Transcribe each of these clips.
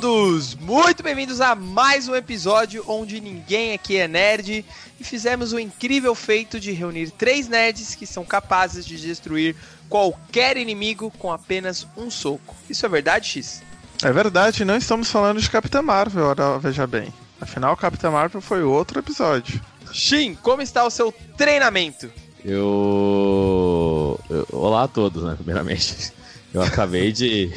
Todos! Muito bem-vindos a mais um episódio onde ninguém aqui é nerd e fizemos o incrível feito de reunir três nerds que são capazes de destruir qualquer inimigo com apenas um soco. Isso é verdade, X? É verdade, não estamos falando de Capitã Marvel, ora, veja bem. Afinal, Capitã Marvel foi outro episódio. Shin, como está o seu treinamento? Eu... eu... Olá a todos, né? Primeiramente. Eu acabei de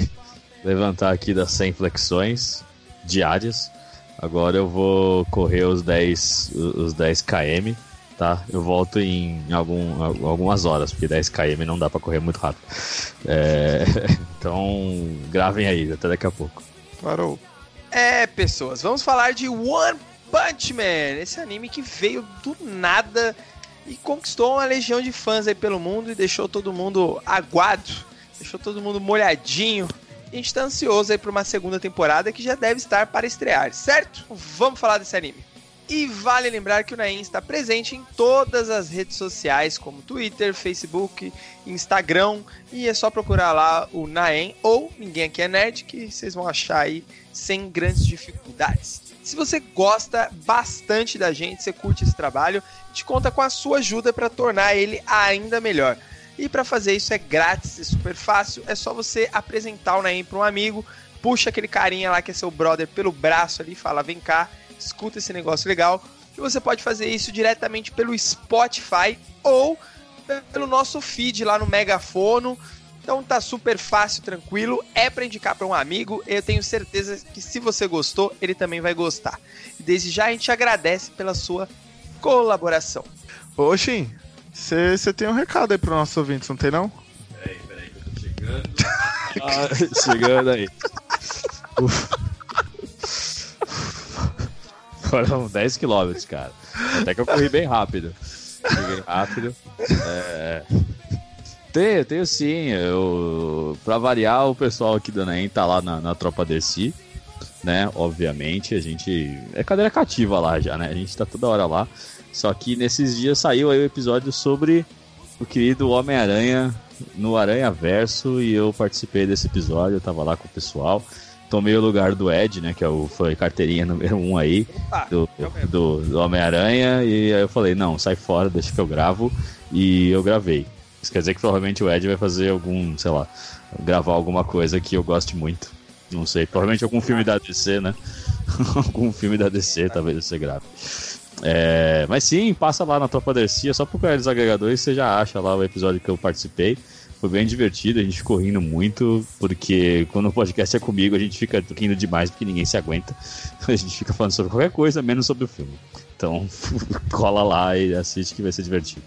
levantar aqui das 100 flexões diárias. Agora eu vou correr os 10, os 10 km, tá? Eu volto em algum, algumas horas, porque 10 km não dá para correr muito rápido. É... Então, gravem aí, até daqui a pouco. Parou. É, pessoas, vamos falar de One Punch Man, esse anime que veio do nada e conquistou uma legião de fãs aí pelo mundo e deixou todo mundo aguado, deixou todo mundo molhadinho, a gente tá ansioso aí pra uma segunda temporada que já deve estar para estrear, certo? Vamos falar desse anime. E vale lembrar que o Naem está presente em todas as redes sociais, como Twitter, Facebook, Instagram, e é só procurar lá o Naem ou Ninguém Aqui é Nerd, que vocês vão achar aí sem grandes dificuldades. Se você gosta bastante da gente, você curte esse trabalho, gente conta com a sua ajuda para tornar ele ainda melhor. E para fazer isso é grátis e super fácil. É só você apresentar o Naim para um amigo, puxa aquele carinha lá que é seu brother pelo braço ali, fala: vem cá, escuta esse negócio legal. E você pode fazer isso diretamente pelo Spotify ou pelo nosso feed lá no Megafono. Então tá super fácil, tranquilo. É para indicar para um amigo. Eu tenho certeza que se você gostou, ele também vai gostar. Desde já a gente agradece pela sua colaboração. Oxi, você tem um recado aí pro nosso ouvintes, não tem não? Peraí, peraí, que eu tô chegando. ah, chegando aí. Foram 10 km, cara. Até que eu corri bem rápido. Cheguei rápido. É... Tenho, tenho sim. Eu, pra variar, o pessoal aqui do NEM tá lá na, na Tropa Dercy, né? Obviamente, a gente. É cadeira cativa lá já, né? A gente tá toda hora lá. Só que nesses dias saiu aí o episódio sobre o querido Homem-Aranha no Aranha Verso e eu participei desse episódio, eu tava lá com o pessoal. Tomei o lugar do Ed, né? Que é o, foi carteirinha número um aí do, do, do Homem-Aranha. E aí eu falei, não, sai fora, deixa que eu gravo. E eu gravei. Isso quer dizer que provavelmente o Ed vai fazer algum, sei lá, gravar alguma coisa que eu goste muito. Não sei, provavelmente algum filme da DC, né? algum filme da DC, talvez você grave. É, mas sim, passa lá na Tropa Dercia, só procurar os agregadores você já acha lá o episódio que eu participei. Foi bem divertido, a gente ficou rindo muito, porque quando o podcast é comigo, a gente fica rindo demais porque ninguém se aguenta. A gente fica falando sobre qualquer coisa, menos sobre o filme. Então, cola lá e assiste que vai ser divertido.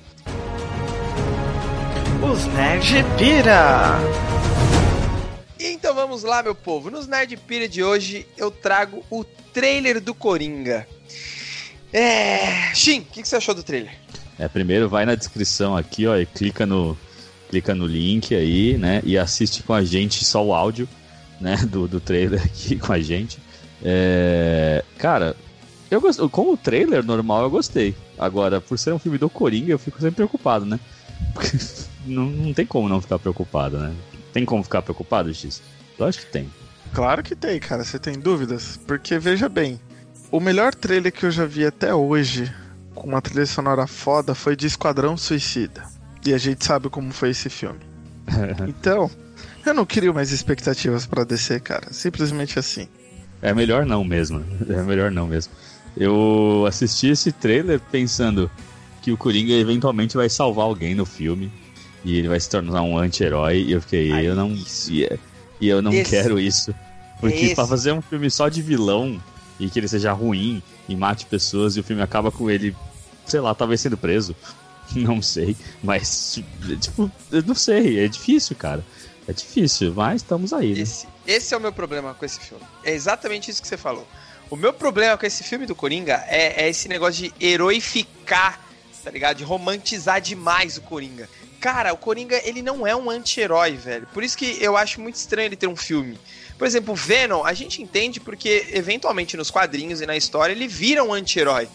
Os Nerd Pira! Então vamos lá, meu povo. Nos Nerd Pira de hoje eu trago o trailer do Coringa. É. Shin, o que, que, você achou do trailer? É, primeiro vai na descrição aqui, ó, e clica no, clica no link aí, né? E assiste com a gente só o áudio, né? Do, do trailer aqui com a gente. É, cara, eu gosto, com o trailer normal eu gostei. Agora, por ser um filme do Coringa, eu fico sempre preocupado, né? Porque não, não tem como não ficar preocupado, né? Tem como ficar preocupado, X? Eu acho que tem. Claro que tem, cara. Você tem dúvidas? Porque veja bem, o melhor trailer que eu já vi até hoje, com uma trilha sonora foda, foi de Esquadrão Suicida. E a gente sabe como foi esse filme. então, eu não crio mais expectativas para descer, cara. Simplesmente assim. É melhor não mesmo. É melhor não mesmo. Eu assisti esse trailer pensando que o Coringa eventualmente vai salvar alguém no filme e ele vai se tornar um anti-herói e eu fiquei, Ai, eu não e, e eu não esse, quero isso. Porque para fazer um filme só de vilão, e que ele seja ruim e mate pessoas e o filme acaba com ele, sei lá, talvez sendo preso. Não sei, mas tipo, eu não sei, é difícil, cara. É difícil, mas estamos aí. Né? Esse, esse é o meu problema com esse filme. É exatamente isso que você falou. O meu problema com esse filme do Coringa é, é esse negócio de heroificar, tá ligado? De romantizar demais o Coringa. Cara, o Coringa, ele não é um anti-herói, velho. Por isso que eu acho muito estranho ele ter um filme. Por exemplo, o Venom, a gente entende porque, eventualmente, nos quadrinhos e na história, ele vira um anti-herói.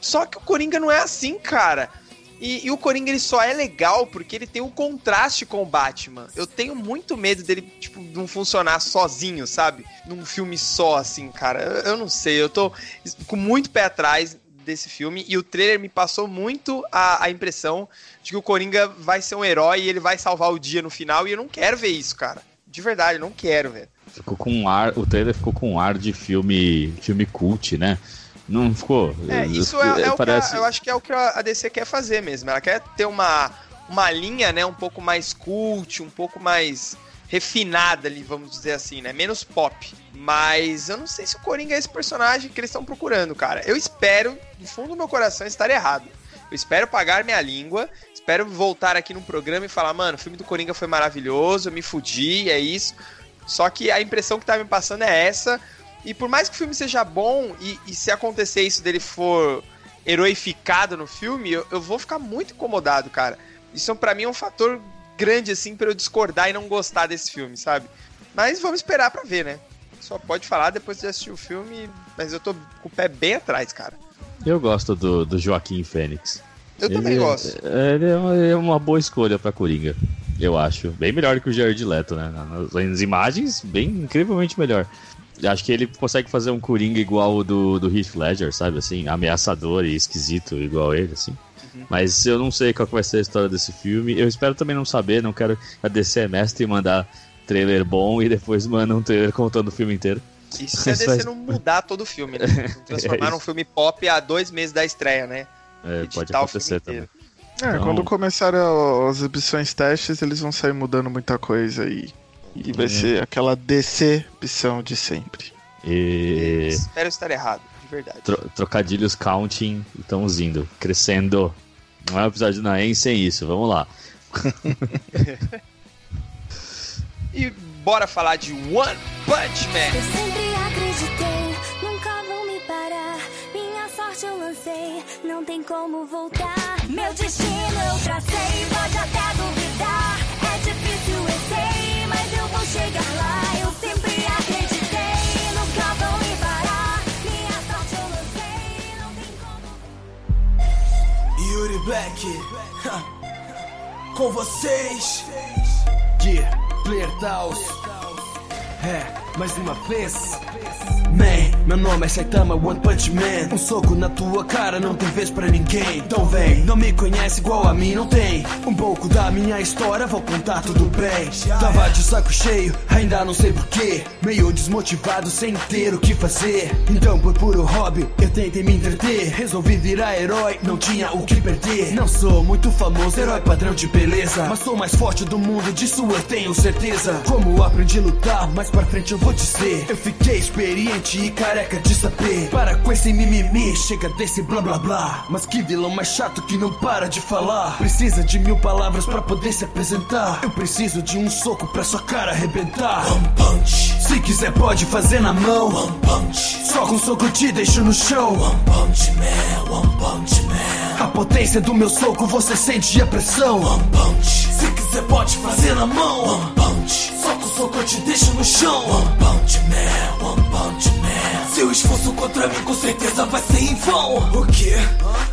Só que o Coringa não é assim, cara. E, e, o Coringa ele só é legal porque ele tem um contraste com o Batman. Eu tenho muito medo dele, tipo, não funcionar sozinho, sabe? Num filme só, assim, cara. Eu, eu não sei, eu tô com muito pé atrás desse filme e o trailer me passou muito a, a impressão de que o Coringa vai ser um herói e ele vai salvar o dia no final e eu não quero ver isso, cara. De verdade, não quero, velho. Ficou com um ar, o trailer ficou com um ar de filme, filme cult, né? Não ficou. É, isso é, é parece... a, eu acho que é o que a DC quer fazer mesmo. Ela quer ter uma, uma linha, né, um pouco mais cult, um pouco mais refinada ali, vamos dizer assim, né? Menos pop. Mas eu não sei se o Coringa é esse personagem que eles estão procurando, cara. Eu espero, do fundo do meu coração, estar errado. Eu espero pagar minha língua, espero voltar aqui no programa e falar, mano, o filme do Coringa foi maravilhoso, eu me fudi, é isso. Só que a impressão que tá me passando é essa. E por mais que o filme seja bom, e, e se acontecer isso dele for heroificado no filme, eu, eu vou ficar muito incomodado, cara. Isso para mim é um fator grande, assim, para eu discordar e não gostar desse filme, sabe? Mas vamos esperar para ver, né? Só pode falar depois de assistir o filme, mas eu tô com o pé bem atrás, cara. Eu gosto do, do Joaquim Fênix. Eu ele, também gosto. Ele é uma, é uma boa escolha pra Coringa, eu acho. Bem melhor que o Jared Leto, né? Nas, nas imagens, bem incrivelmente melhor. Acho que ele consegue fazer um Coringa igual o do, do Heath Ledger, sabe? Assim, ameaçador e esquisito igual ele, assim. Uhum. Mas eu não sei qual vai ser a história desse filme. Eu espero também não saber, não quero a DC é mestre e mandar trailer bom e depois manda um trailer contando o filme inteiro. Isso se a DC não mudar todo o filme, né? Transformar é num filme pop há dois meses da estreia, né? É, pode acontecer também. É, então... quando começarem as exibições testes, eles vão sair mudando muita coisa e, e vai é. ser aquela decepção de sempre. E... Espero estar errado, de verdade. Tro trocadilhos counting estamos indo, crescendo. Não é um episódio na EN sem isso, vamos lá. e bora falar de One Punch Man. Eu sempre acreditei, sorte eu lancei, não tem como voltar. Meu destino eu tracei, pode até duvidar. É difícil, eu sei, mas eu vou chegar lá. Eu sempre acreditei, nunca vão me parar. Minha sorte eu lancei, não tem como. Yuri Black, com vocês. Yeah. Clear É, mais uma vez. Man, meu nome é Saitama One Punch Man. Um soco na tua cara não tem vez pra ninguém. Então vem, não me conhece igual a mim, não tem. Um pouco da minha história, vou contar tudo bem. Tava de saco cheio, ainda não sei porquê. Meio desmotivado, sem ter o que fazer. Então, por puro hobby, eu tentei me entreter. Resolvi virar herói, não tinha o que perder. Não sou muito famoso, herói padrão de beleza. Mas sou mais forte do mundo, disso eu tenho certeza. Como aprendi a lutar, mais pra frente eu vou dizer. Eu fiquei experiente e careca de saber. Para com esse mimimi, chega desse blá blá blá. Mas que vilão mais chato que não para de falar. Precisa de mil palavras para poder se apresentar. Eu preciso de um soco pra sua cara arrebentar. One punch. Se quiser, pode fazer na mão. One punch. Só com soco te deixo no chão. One punch man, one punch man. A potência do meu soco, você sente a pressão. One punch. Se quiser, pode fazer na mão. One punch. Só com soco eu te deixo no chão. One punch man, one punch man. Seu esforço contra mim com certeza vai ser em vão. O que?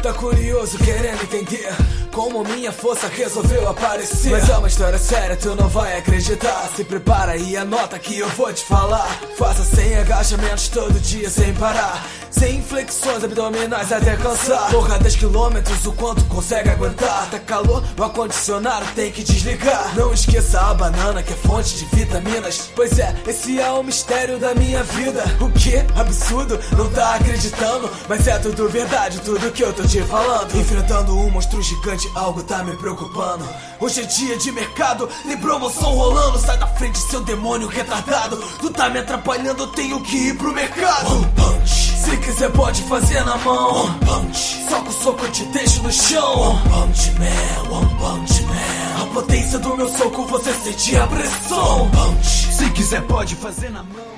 Tá curioso querendo entender como minha força resolveu aparecer? Mas é uma história séria, tu não vai acreditar. Se prepara e anota que eu vou te falar. Faça 100 agachamentos todo dia sem parar. Sem flexões abdominais até cansar. Corra 10 quilômetros, o quanto consegue aguentar. Tá calor, o ar-condicionado tem que desligar. Não esqueça a banana que é fonte de vitaminas. Pois é, esse é o mistério da minha vida. O que? Absurdo, não tá acreditando. Mas é tudo verdade, tudo que eu tô te falando. Enfrentando um monstro gigante, algo tá me preocupando. Hoje é dia de mercado, tem promoção rolando. Sai da frente, seu demônio retardado. Tu tá me atrapalhando, eu tenho que ir pro mercado. One punch. Se quiser, pode fazer na mão. One punch. Só com soco eu te deixo no chão. One punch man, one punch man. A potência do meu soco, você sente a pressão. One punch. Se quiser, pode fazer na mão.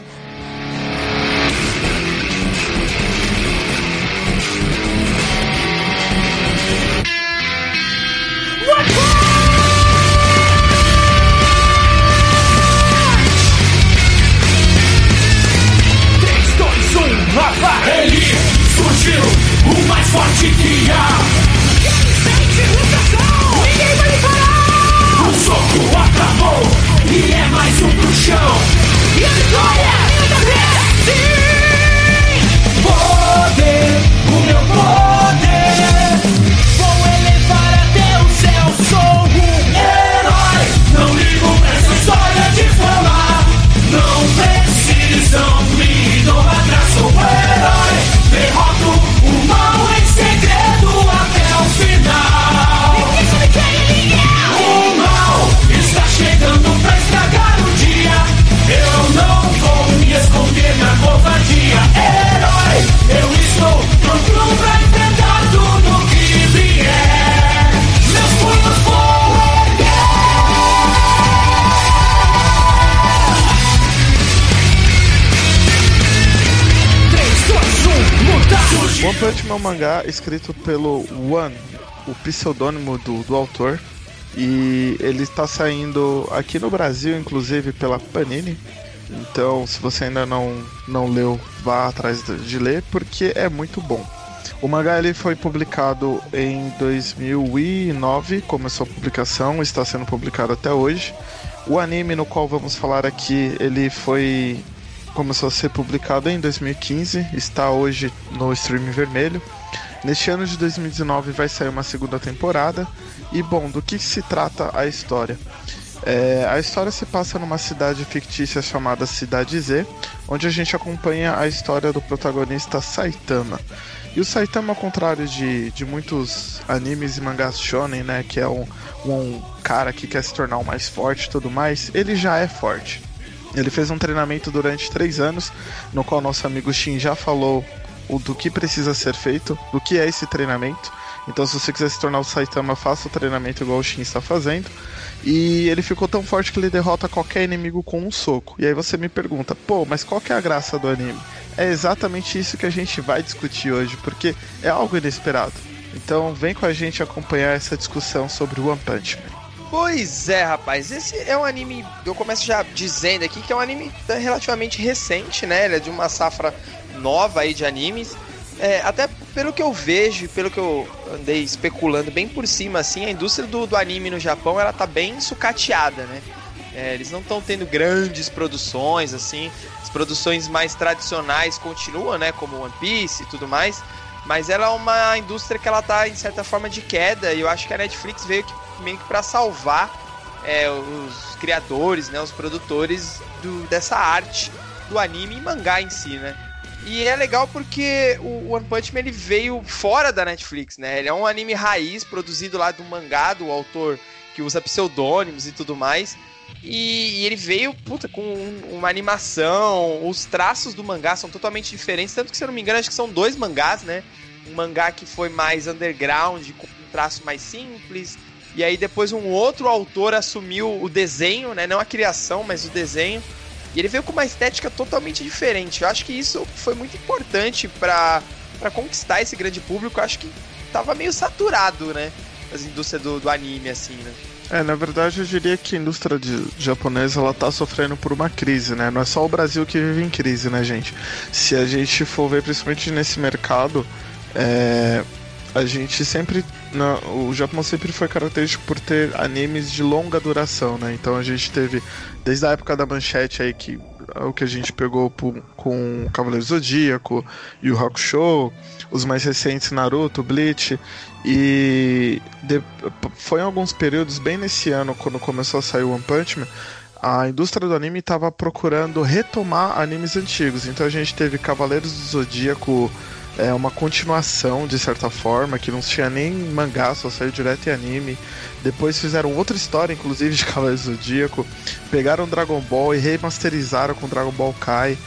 Ele surgiu, o mais forte que há. Ninguém vai me parar. O soco acabou e é mais um pro chão. E a vitória ainda da. Sim. Poder. One Punch Man é um mangá escrito pelo One, o pseudônimo do, do autor. E ele está saindo aqui no Brasil, inclusive pela Panini. Então, se você ainda não, não leu, vá atrás de ler, porque é muito bom. O mangá ele foi publicado em 2009, começou a publicação, está sendo publicado até hoje. O anime no qual vamos falar aqui, ele foi começou a ser publicado em 2015, está hoje no stream vermelho. Neste ano de 2019 vai sair uma segunda temporada. E bom, do que se trata a história? É, a história se passa numa cidade fictícia chamada Cidade Z, onde a gente acompanha a história do protagonista Saitama. E o Saitama, ao contrário de, de muitos animes e mangás shonen, né, que é um, um cara que quer se tornar o mais forte e tudo mais, ele já é forte. Ele fez um treinamento durante três anos, no qual nosso amigo Shin já falou o do que precisa ser feito, do que é esse treinamento. Então, se você quiser se tornar o Saitama, faça o treinamento igual o Shin está fazendo. E ele ficou tão forte que ele derrota qualquer inimigo com um soco. E aí você me pergunta, pô, mas qual que é a graça do anime? É exatamente isso que a gente vai discutir hoje, porque é algo inesperado. Então vem com a gente acompanhar essa discussão sobre One Punch Man. Pois é, rapaz. Esse é um anime. Eu começo já dizendo aqui que é um anime relativamente recente, né? Ele é de uma safra nova aí de animes. É, até pelo que eu vejo, pelo que eu andei especulando bem por cima, assim, a indústria do, do anime no Japão ela tá bem sucateada, né? É, eles não estão tendo grandes produções, assim. As produções mais tradicionais continuam, né? Como One Piece e tudo mais. Mas ela é uma indústria que ela tá, em certa forma, de queda. E eu acho que a Netflix veio que, meio que pra salvar é, os criadores, né? Os produtores do, dessa arte do anime e mangá em si, né? E é legal porque o One Punch Man ele veio fora da Netflix, né? Ele é um anime raiz, produzido lá do mangá, do autor que usa pseudônimos e tudo mais. E, e ele veio, puta, com um, uma animação. Os traços do mangá são totalmente diferentes. Tanto que, se eu não me engano, acho que são dois mangás, né? Um mangá que foi mais underground, com um traço mais simples. E aí depois um outro autor assumiu o desenho, né? Não a criação, mas o desenho. E ele veio com uma estética totalmente diferente. Eu acho que isso foi muito importante para conquistar esse grande público. Eu acho que tava meio saturado, né? As indústrias do, do anime, assim, né? É, na verdade eu diria que a indústria de, japonesa ela tá sofrendo por uma crise, né? Não é só o Brasil que vive em crise, né, gente? Se a gente for ver, principalmente nesse mercado, é, a gente sempre. O Japão sempre foi característico por ter animes de longa duração, né? Então a gente teve desde a época da manchete aí que é o que a gente pegou com Cavaleiro Zodíaco, Yu Hakusho, os mais recentes Naruto, Bleach e de, foi em alguns períodos bem nesse ano quando começou a sair o One Punch Man, a indústria do anime estava procurando retomar animes antigos. Então a gente teve Cavaleiros do Zodíaco é uma continuação de certa forma, que não tinha nem mangá, só saiu direto em anime. Depois fizeram outra história, inclusive, de Cavaleiro Zodíaco. Pegaram Dragon Ball e remasterizaram com Dragon Ball Kai.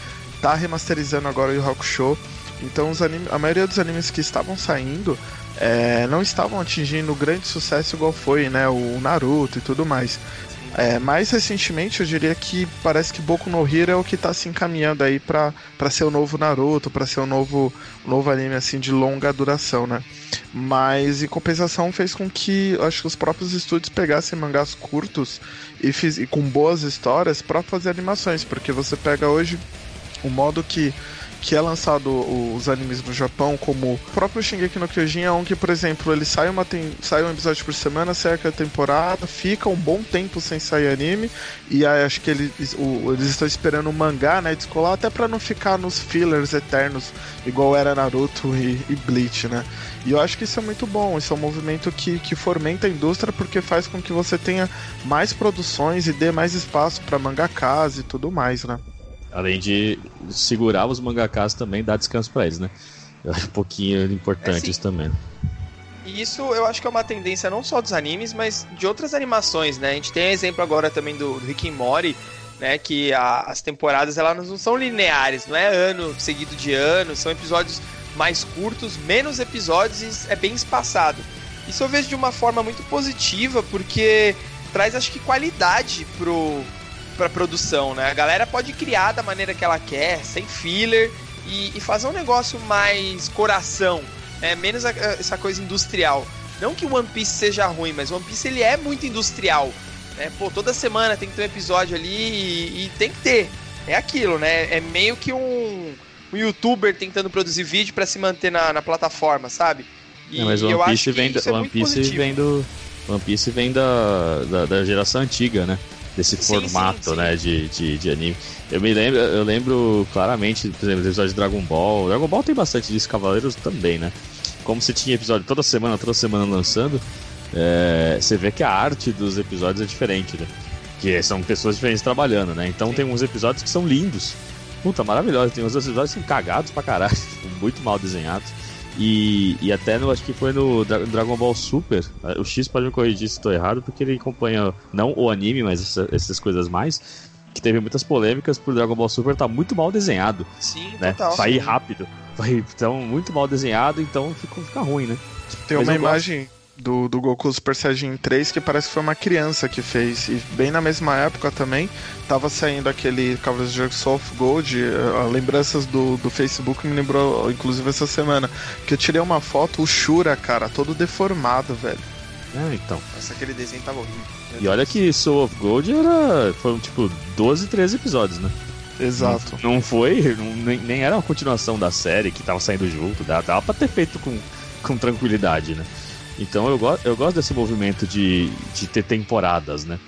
Tá remasterizando agora o Yu Hakusho. Então os anime, a maioria dos animes que estavam saindo é, não estavam atingindo grande sucesso igual foi, né? O Naruto e tudo mais. É, mais recentemente, eu diria que parece que Boku no Hero é o que está se encaminhando aí para ser o novo Naruto, para ser o novo, novo anime assim de longa duração, né? Mas em compensação fez com que acho que os próprios estúdios pegassem mangás curtos e, fiz, e com boas histórias para fazer animações, porque você pega hoje o modo que que é lançado os animes no Japão, como o próprio Shingeki no Kyojin é um que, por exemplo, ele sai, uma tem, sai um episódio por semana, sai a temporada, fica um bom tempo sem sair anime, e aí acho que eles, o, eles estão esperando o mangá, né, descolar, até para não ficar nos fillers eternos, igual era Naruto e, e Bleach, né. E eu acho que isso é muito bom, isso é um movimento que, que fomenta a indústria porque faz com que você tenha mais produções e dê mais espaço para mangakas e tudo mais, né. Além de segurar os mangakas também, dar descanso para eles, né? Acho um pouquinho importante é, isso também. E isso eu acho que é uma tendência não só dos animes, mas de outras animações, né? A gente tem exemplo agora também do, do Rick and Morty, né? Que a, as temporadas elas não são lineares, não é ano seguido de ano, são episódios mais curtos, menos episódios e é bem espaçado. Isso eu vejo de uma forma muito positiva, porque traz acho que qualidade pro, pra produção, né? A galera pode criar da maneira que ela quer, sem filler, e, e fazer um negócio mais coração, né? menos a, essa coisa industrial. Não que o One Piece seja ruim, mas o One Piece ele é muito industrial. Né? Pô, toda semana tem que ter um episódio ali e, e tem que ter. É aquilo, né? É meio que um, um youtuber tentando produzir vídeo para se manter na, na plataforma, sabe? E, é, mas o One Piece vem, é One Piece vem do. One Piece vem da, da, da geração antiga, né? Desse sim, formato, sim, sim. né, de, de, de, anime. Eu me lembro, eu lembro claramente, por exemplo, episódios de Dragon Ball. Dragon Ball tem bastante disso, Cavaleiros também, né? Como você tinha episódio toda semana, toda semana lançando, é, você vê que a arte dos episódios é diferente, né? Que são pessoas diferentes trabalhando, né? Então tem uns episódios que são lindos. Puta, maravilhosos. Tem uns episódios que são cagados pra caralho, muito mal desenhados. E, e até no, acho que foi no Dragon Ball Super. O X pode me corrigir se estou errado, porque ele acompanha não o anime, mas essa, essas coisas mais. Que teve muitas polêmicas por Dragon Ball Super tá muito mal desenhado. Sim, né? total. Sair rápido. Então, muito mal desenhado, então fica, fica ruim, né? Tem mas uma imagem. Gosto do, do Goku Super Saiyajin 3 que parece que foi uma criança que fez. E bem na mesma época também tava saindo aquele Cavaleiros de Soft Gold. Uh, lembranças do, do Facebook me lembrou, inclusive, essa semana. Que eu tirei uma foto, o Shura, cara, todo deformado, velho. É, então. Nossa, aquele desenho tava horrível. E olha que Soul of Gold era. Foram tipo 12, 13 episódios, né? Exato. Não, não foi, não, nem, nem, era uma continuação da série que tava saindo junto, dava, dava pra ter feito com, com tranquilidade, né? Então eu, go eu gosto desse movimento de, de ter temporadas, né?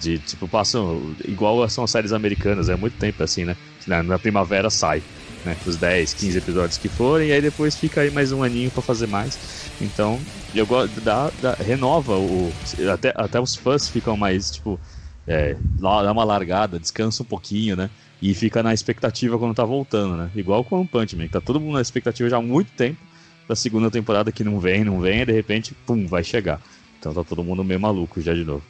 De, tipo, passam. Igual são as séries americanas, é muito tempo assim, né? Na, primavera sai, né? Os 10, 15 episódios que forem, e aí depois fica aí mais um aninho para fazer mais. Então, eu gosto. Dá, renova o. Até, até os fãs ficam mais, tipo. É, dá uma largada, descansa um pouquinho, né? E fica na expectativa quando tá voltando, né? Igual com o Punch Man, que tá todo mundo na expectativa já há muito tempo da segunda temporada que não vem, não vem, e de repente, pum, vai chegar. Então tá todo mundo meio maluco já de novo.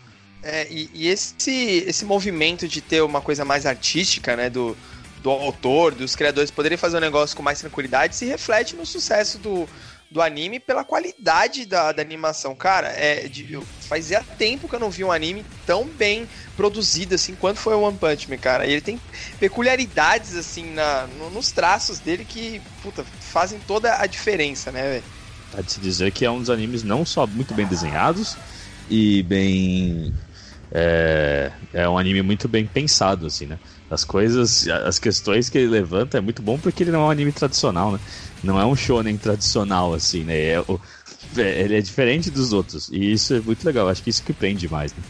É, e, e esse, esse movimento de ter uma coisa mais artística, né, do, do autor, dos criadores poderem fazer um negócio com mais tranquilidade, se reflete no sucesso do, do anime pela qualidade da, da animação. Cara, é, de, eu, fazia tempo que eu não vi um anime tão bem produzido assim quanto foi o One Punch Man, cara. E ele tem peculiaridades assim na, no, nos traços dele que, puta, fazem toda a diferença, né, velho? Pode de se dizer que é um dos animes não só muito bem desenhados e bem. É, é um anime muito bem pensado, assim, né? As coisas, as questões que ele levanta é muito bom porque ele não é um anime tradicional, né? Não é um shonen tradicional, assim, né? É, é, ele é diferente dos outros. E isso é muito legal. Acho que isso que prende mais, né?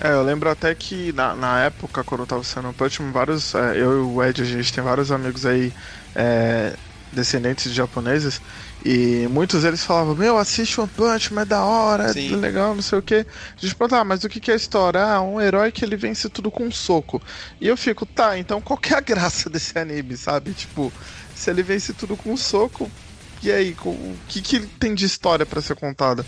É, eu lembro até que na, na época, quando eu tava sendo Punchman, vários. É, eu e o Ed, a gente tem vários amigos aí é, descendentes de japoneses. E muitos deles falavam, meu, assiste One Punch, mas é da hora, Sim. é legal, não sei o que. A gente pergunta, ah, mas o que é a história? Ah, um herói que ele vence tudo com um soco. E eu fico, tá, então qual que é a graça desse anime, sabe? Tipo, se ele vence tudo com um soco, e aí, o que, que tem de história para ser contada?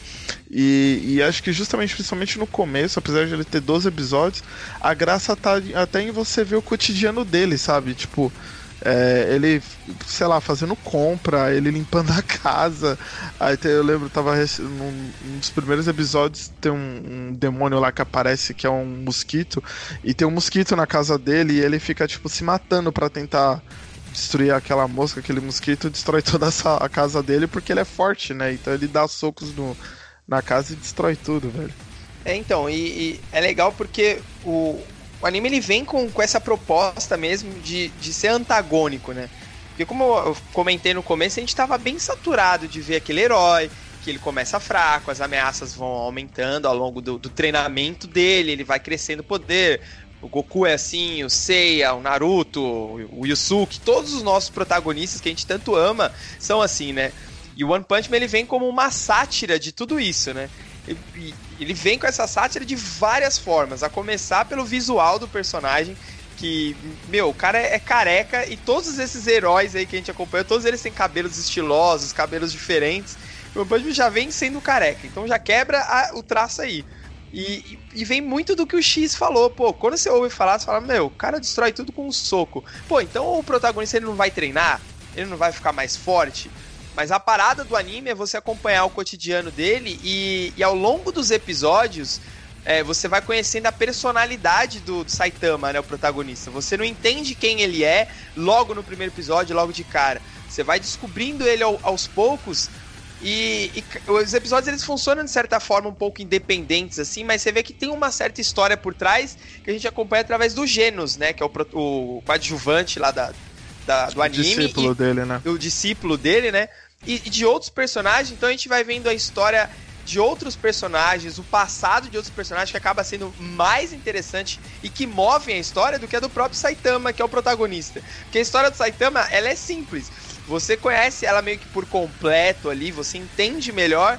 E, e, acho que justamente, principalmente no começo, apesar de ele ter 12 episódios, a graça tá até em você ver o cotidiano dele, sabe? Tipo, é, ele, sei lá, fazendo compra, ele limpando a casa. Aí eu lembro, tava num, num dos primeiros episódios, tem um, um, demônio lá que aparece que é um mosquito, e tem um mosquito na casa dele e ele fica, tipo, se matando para tentar destruir aquela mosca, aquele mosquito, destrói toda essa, a casa dele porque ele é forte, né? Então ele dá socos no, na casa e destrói tudo, velho. É, então, e, e é legal porque o, o anime ele vem com, com essa proposta mesmo de, de ser antagônico, né? Porque como eu comentei no começo, a gente tava bem saturado de ver aquele herói, que ele começa fraco, as ameaças vão aumentando ao longo do, do treinamento dele, ele vai crescendo poder. O Goku é assim, o Seiya, o Naruto, o Yusuke, todos os nossos protagonistas que a gente tanto ama são assim, né? E o One Punch Man ele vem como uma sátira de tudo isso, né? ele vem com essa sátira de várias formas, a começar pelo visual do personagem, que, meu, o cara é careca e todos esses heróis aí que a gente acompanha, todos eles têm cabelos estilosos, cabelos diferentes. O Punch já vem sendo careca, então já quebra a, o traço aí. E, e, vem muito do que o X falou, pô, quando você ouve falar, você fala, meu, o cara destrói tudo com um soco. Pô, então o protagonista ele não vai treinar? Ele não vai ficar mais forte? Mas a parada do anime é você acompanhar o cotidiano dele e, e ao longo dos episódios é, você vai conhecendo a personalidade do, do, Saitama, né, o protagonista. Você não entende quem ele é logo no primeiro episódio, logo de cara. Você vai descobrindo ele ao, aos poucos e, e, os episódios eles funcionam de certa forma um pouco independentes, assim, mas você vê que tem uma certa história por trás que a gente acompanha através do Genos, né? Que é o, o coadjuvante lá da, da do anime. O discípulo e, dele, né? O discípulo dele, né? E, e de outros personagens, então a gente vai vendo a história de outros personagens, o passado de outros personagens que acaba sendo mais interessante e que movem a história do que a do próprio Saitama, que é o protagonista. Porque a história do Saitama, ela é simples. Você conhece ela meio que por completo ali, você entende melhor,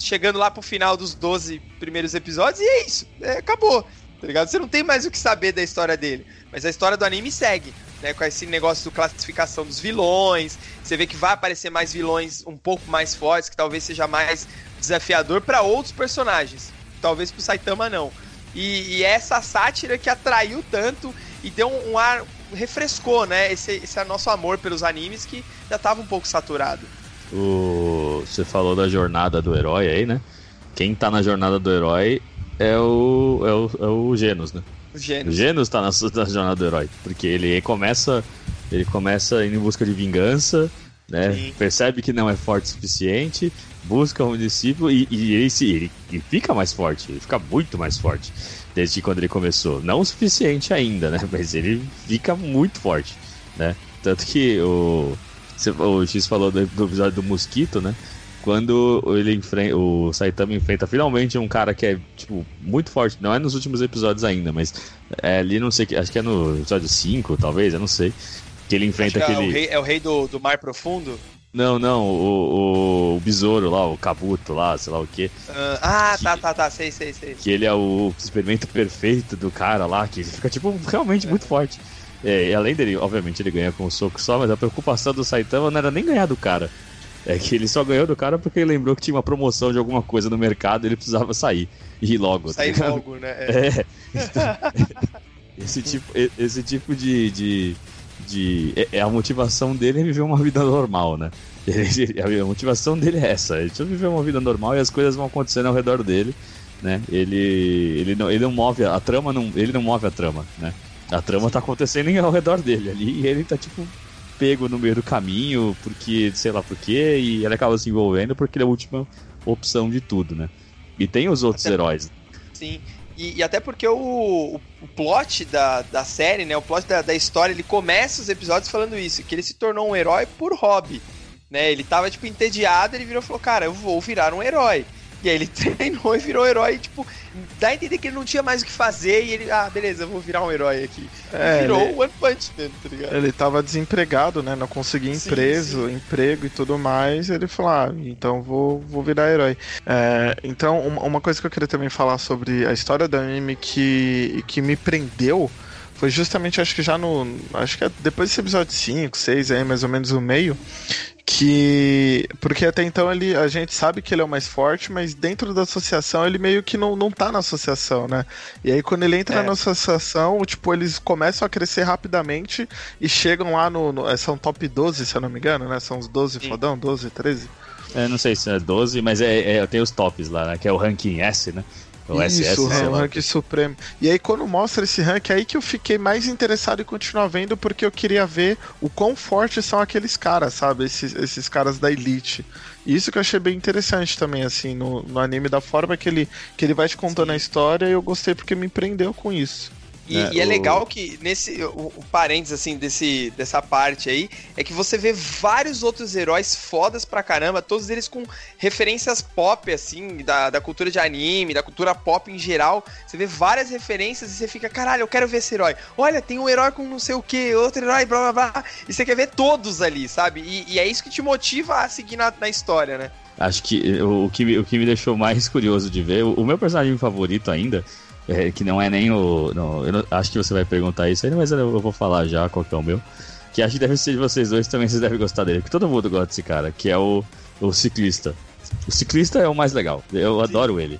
chegando lá pro final dos 12 primeiros episódios, e é isso, é, acabou, tá ligado? Você não tem mais o que saber da história dele, mas a história do anime segue. Né, com esse negócio de classificação dos vilões, você vê que vai aparecer mais vilões um pouco mais fortes, que talvez seja mais desafiador para outros personagens, talvez pro Saitama não. E, e, essa sátira que atraiu tanto e deu um ar refrescou, né, esse, esse nosso amor pelos animes que já tava um pouco saturado. O... Você falou da jornada do herói aí, né? Quem tá na jornada do herói é o, é o, é o Genos, né? O Genos. O Genos tá na, na jornada do herói, porque ele começa, ele começa indo em busca de vingança, né? Sim. Percebe que não é forte o suficiente, busca um discípulo e, e ele, ele, ele, fica mais forte, ele fica muito mais forte desde quando ele começou. Não o suficiente ainda, né? Mas ele fica muito forte, né? Tanto que o, o X falou do, do episódio do mosquito, né? Quando ele enfrenta, o Saitama enfrenta finalmente um cara que é, tipo, muito forte. Não é nos últimos episódios ainda, mas é ali, não sei, acho que é no episódio 5, talvez, eu não sei. Que ele enfrenta aquele. É o rei, é o rei do, do Mar Profundo? Não, não, o, o, o, besouro lá, o cabuto lá, sei lá o quê. Uh, ah, que, tá, tá, tá, sei, sei, sei. Que ele é o experimento perfeito do cara lá, que fica, tipo, realmente é. muito forte. É, e além dele, obviamente, ele ganha com um soco só, mas a preocupação do Saitama não era nem ganhar do cara. É que ele só ganhou do cara porque ele lembrou que tinha uma promoção de alguma coisa no mercado e ele precisava sair. E logo. Sair tá logo, né? É. é. esse tipo, esse tipo de, de de. É, é, a motivação dele é viver uma vida normal, né? Ele, a motivação dele é essa. Ele precisa viver uma vida normal e as coisas vão acontecendo ao redor dele, né? Ele, ele, não, ele não move a, a trama, não, ele não move a trama, né? A trama tá acontecendo ao redor dele ali e ele tá tipo pego no meio do caminho porque sei lá por quê e ele acaba se envolvendo porque ele é a última opção de tudo, né? E tem os outros Até, heróis. Sim. E, e, até porque o, o, plot da, da série, né? O plot da, da história, ele começa os episódios falando isso, que ele se tornou um herói por hobby. Né? Ele tava, tipo, entediado, ele virou e falou, cara, eu vou virar um herói. E aí ele treinou e virou herói, tipo, dá a entender que ele não tinha mais o que fazer e ele, ah, beleza, eu vou virar um herói aqui. É, virou o One Punch Man, tá ligado? Ele tava desempregado, né? Não conseguia emprego, emprego e tudo mais. ele falou, ah, então vou, vou virar herói. É, então, uma coisa que eu queria também falar sobre a história do anime que, que me prendeu foi justamente, acho que já no. Acho que é depois desse episódio 5, 6 aí, mais ou menos o meio, que porque até então ele a gente sabe que ele é o mais forte, mas dentro da associação ele meio que não, não tá na associação, né? E aí quando ele entra é. na associação, tipo, eles começam a crescer rapidamente e chegam lá no, no é, são top 12, se eu não me engano, né? São os 12 Sim. fodão, 12, 13. É, não sei se é 12, mas é, é, tem os tops lá, né? Que é o ranking S, né? O Isso, SS, o rank supremo. E aí quando mostra esse rank, é aí que eu fiquei mais interessado em continuar vendo, porque eu queria ver o quão fortes são aqueles caras, sabe? Esses, esses caras da Elite. E isso que eu achei bem interessante também, assim, no, no anime, da forma que ele, que ele vai te contando Sim. a história, e eu gostei porque me prendeu com isso. E, é, e é o... legal que nesse o, o parênteses assim desse dessa parte aí é que você vê vários outros heróis fodas pra caramba, todos eles com referências pop assim, da, da cultura de anime, da cultura pop em geral. Você vê várias referências e você fica, caralho, eu quero ver esse herói. Olha, tem um herói com não sei o que, outro herói, blá blá blá. E você quer ver todos ali, sabe? E, e é isso que te motiva a seguir na, na história, né? Acho que o, o, que o que me deixou mais curioso de ver, o, o meu personagem favorito ainda é, que não é nem o. Não, eu não, acho que você vai perguntar isso aí, mas eu vou falar já qual que é o meu. Que acho que deve ser de vocês dois também, vocês devem gostar dele. Que todo mundo gosta desse cara, que é o, o ciclista. O ciclista é o mais legal. Eu Sim. adoro ele.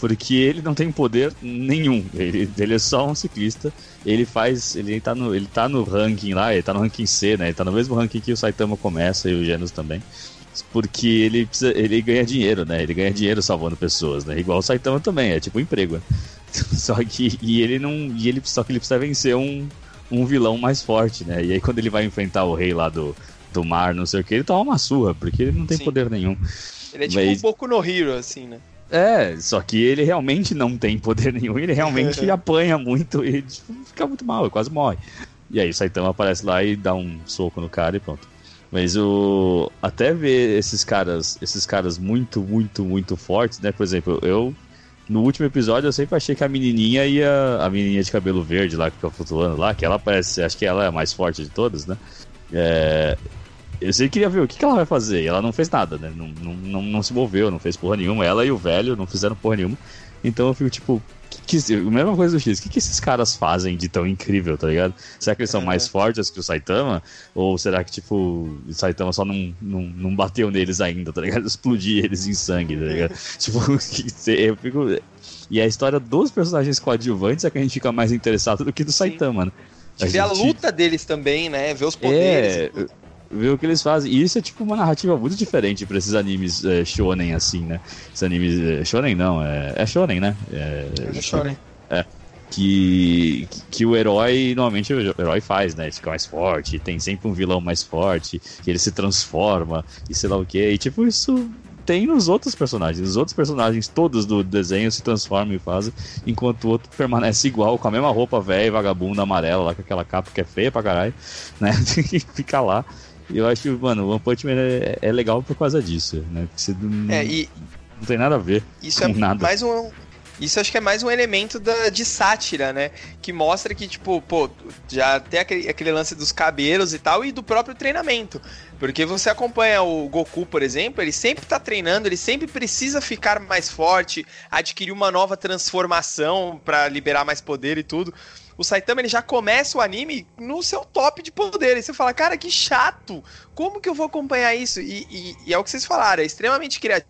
Porque ele não tem poder nenhum. Ele, ele é só um ciclista. Ele faz. Ele tá, no, ele tá no ranking lá, ele tá no ranking C, né? Ele tá no mesmo ranking que o Saitama começa e o Genos também. porque ele, precisa, ele ganha dinheiro, né? Ele ganha dinheiro salvando pessoas, né? Igual o Saitama também, é tipo um emprego. Né? Só que e ele não, e ele só que ele precisa vencer um, um vilão mais forte, né? E aí quando ele vai enfrentar o rei lá do, do mar, não sei o que, ele toma uma surra, porque ele não tem Sim. poder nenhum. Ele é tipo Mas- um pouco no Hero, assim, né? É, só que ele realmente não tem poder nenhum, ele realmente apanha muito e tipo, fica muito mal, ele quase morre. E aí o Saitama aparece lá e dá um soco no cara e pronto. Mas o até ver esses caras, esses caras muito, muito, muito fortes, né? Por exemplo, eu no último episódio eu sempre achei que a menininha ia a menininha de cabelo verde lá que fica flutuando lá, que ela parece, acho que ela é a mais forte de todas, né? É, eu sempre queria ver o que, que ela vai fazer. E ela não fez nada, né? Não, não, não, não se moveu, não fez porra nenhuma. Ela e o velho não fizeram porra nenhuma. Então eu fico tipo. Que, a mesma coisa do X, o que, que esses caras fazem de tão incrível, tá ligado? Será que eles são É. mais fortes que o Saitama? Ou será que, tipo, o Saitama só não, não, não bateu neles ainda, tá ligado? Explodir eles em sangue, tá ligado? tipo, eu fico. E a história dos personagens coadjuvantes é que a gente fica mais interessado do que do Saitama, né? De ver a gente- luta deles também, né? Ver os poderes. é, ver o que eles fazem. E isso é tipo uma narrativa muito diferente pra esses animes é, shonen assim, né? Esses animes. É, shonen não, é, é shonen, né? É, É shonen. que, que o herói, normalmente o herói faz, né? Ele fica mais forte, tem sempre um vilão mais forte, que ele se transforma e sei lá o que. E tipo, isso tem nos outros personagens. Os outros personagens, todos do desenho, se transformam e fazem, enquanto o outro permanece igual, com a mesma roupa velha, vagabunda, amarela, lá com aquela capa que é feia pra caralho, né? E fica lá. E eu acho que, mano, o One Punch Man é, é legal por causa disso, né? Porque você não, É, e não tem nada a ver. isso é nada. mais um. Isso acho que é mais um elemento da, de sátira, né? Que mostra que, tipo, pô, já tem aquele, aquele lance dos cabelos e tal, e do próprio treinamento. Porque você acompanha o Goku, por exemplo, ele sempre tá treinando, ele sempre precisa ficar mais forte, adquirir uma nova transformação pra liberar mais poder e tudo. O Saitama ele já começa o anime no seu top de poder. E você fala, cara, que chato! Como que eu vou acompanhar isso? E, e- e é o que vocês falaram, é extremamente criativo,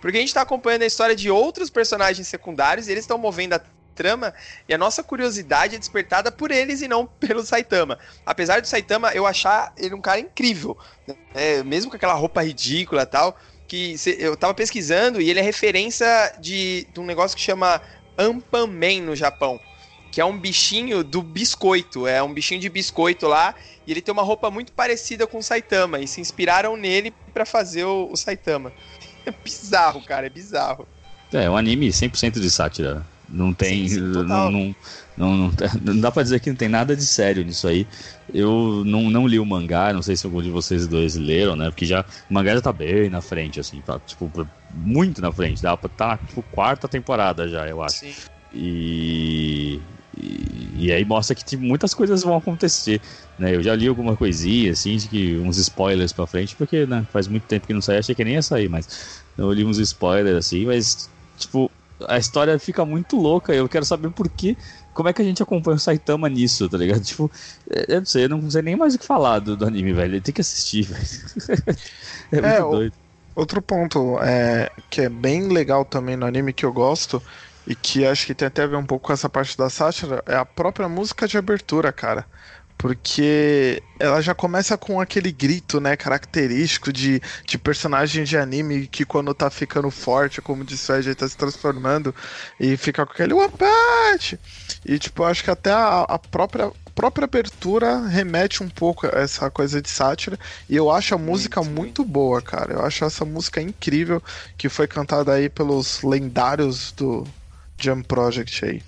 porque a gente tá acompanhando a história de outros personagens secundários e eles estão movendo a trama e a nossa curiosidade é despertada por eles e não pelo Saitama. Apesar do Saitama eu achar ele um cara incrível, né? mesmo com aquela roupa ridícula tal, que cê- eu tava pesquisando e ele é referência de, de um negócio que chama Ampaman no Japão, que é um bichinho do biscoito, é um bichinho de biscoito lá, e ele tem uma roupa muito parecida com o Saitama, e se inspiraram nele pra fazer o, o Saitama. É bizarro, cara, é bizarro. É, um anime 100% de sátira. Não tem. Sim, sim, não, não, não, não, dá pra dizer que não tem nada de sério nisso aí. Eu não, não li o mangá, não sei se algum de vocês dois leram, né? Porque já, o mangá já tá bem na frente, assim, tá, tipo, muito na frente. Dá pra tá na tipo, quarta temporada já, eu acho. Sim. E, e, e aí mostra que tipo, muitas coisas vão acontecer. Né? Eu já li alguma coisinha, assim, de que uns spoilers pra frente, porque né, faz muito tempo que não sai, achei que nem ia sair, mas eu li uns spoilers assim, mas tipo, a história fica muito louca. Eu quero saber por que. Como é que a gente acompanha o Saitama nisso, tá ligado? Tipo, é- eu não sei, eu não sei nem mais o que falar do, do anime, velho. Tem que assistir, velho. É muito É, o- doido. Outro ponto é, que é bem legal também no anime que eu gosto e que acho que tem até a ver um pouco com essa parte da sátira é a própria música de abertura, cara. Porque ela já começa com aquele grito, né, característico de, de personagem de anime que quando tá ficando forte, como disse o Ed, tá se transformando e fica com aquele Punch! E tipo, acho que até a, a própria, própria abertura remete um pouco a essa coisa de sátira. E eu acho a música muito boa, cara. Eu acho essa música incrível que foi cantada aí pelos lendários do Jump Project aí.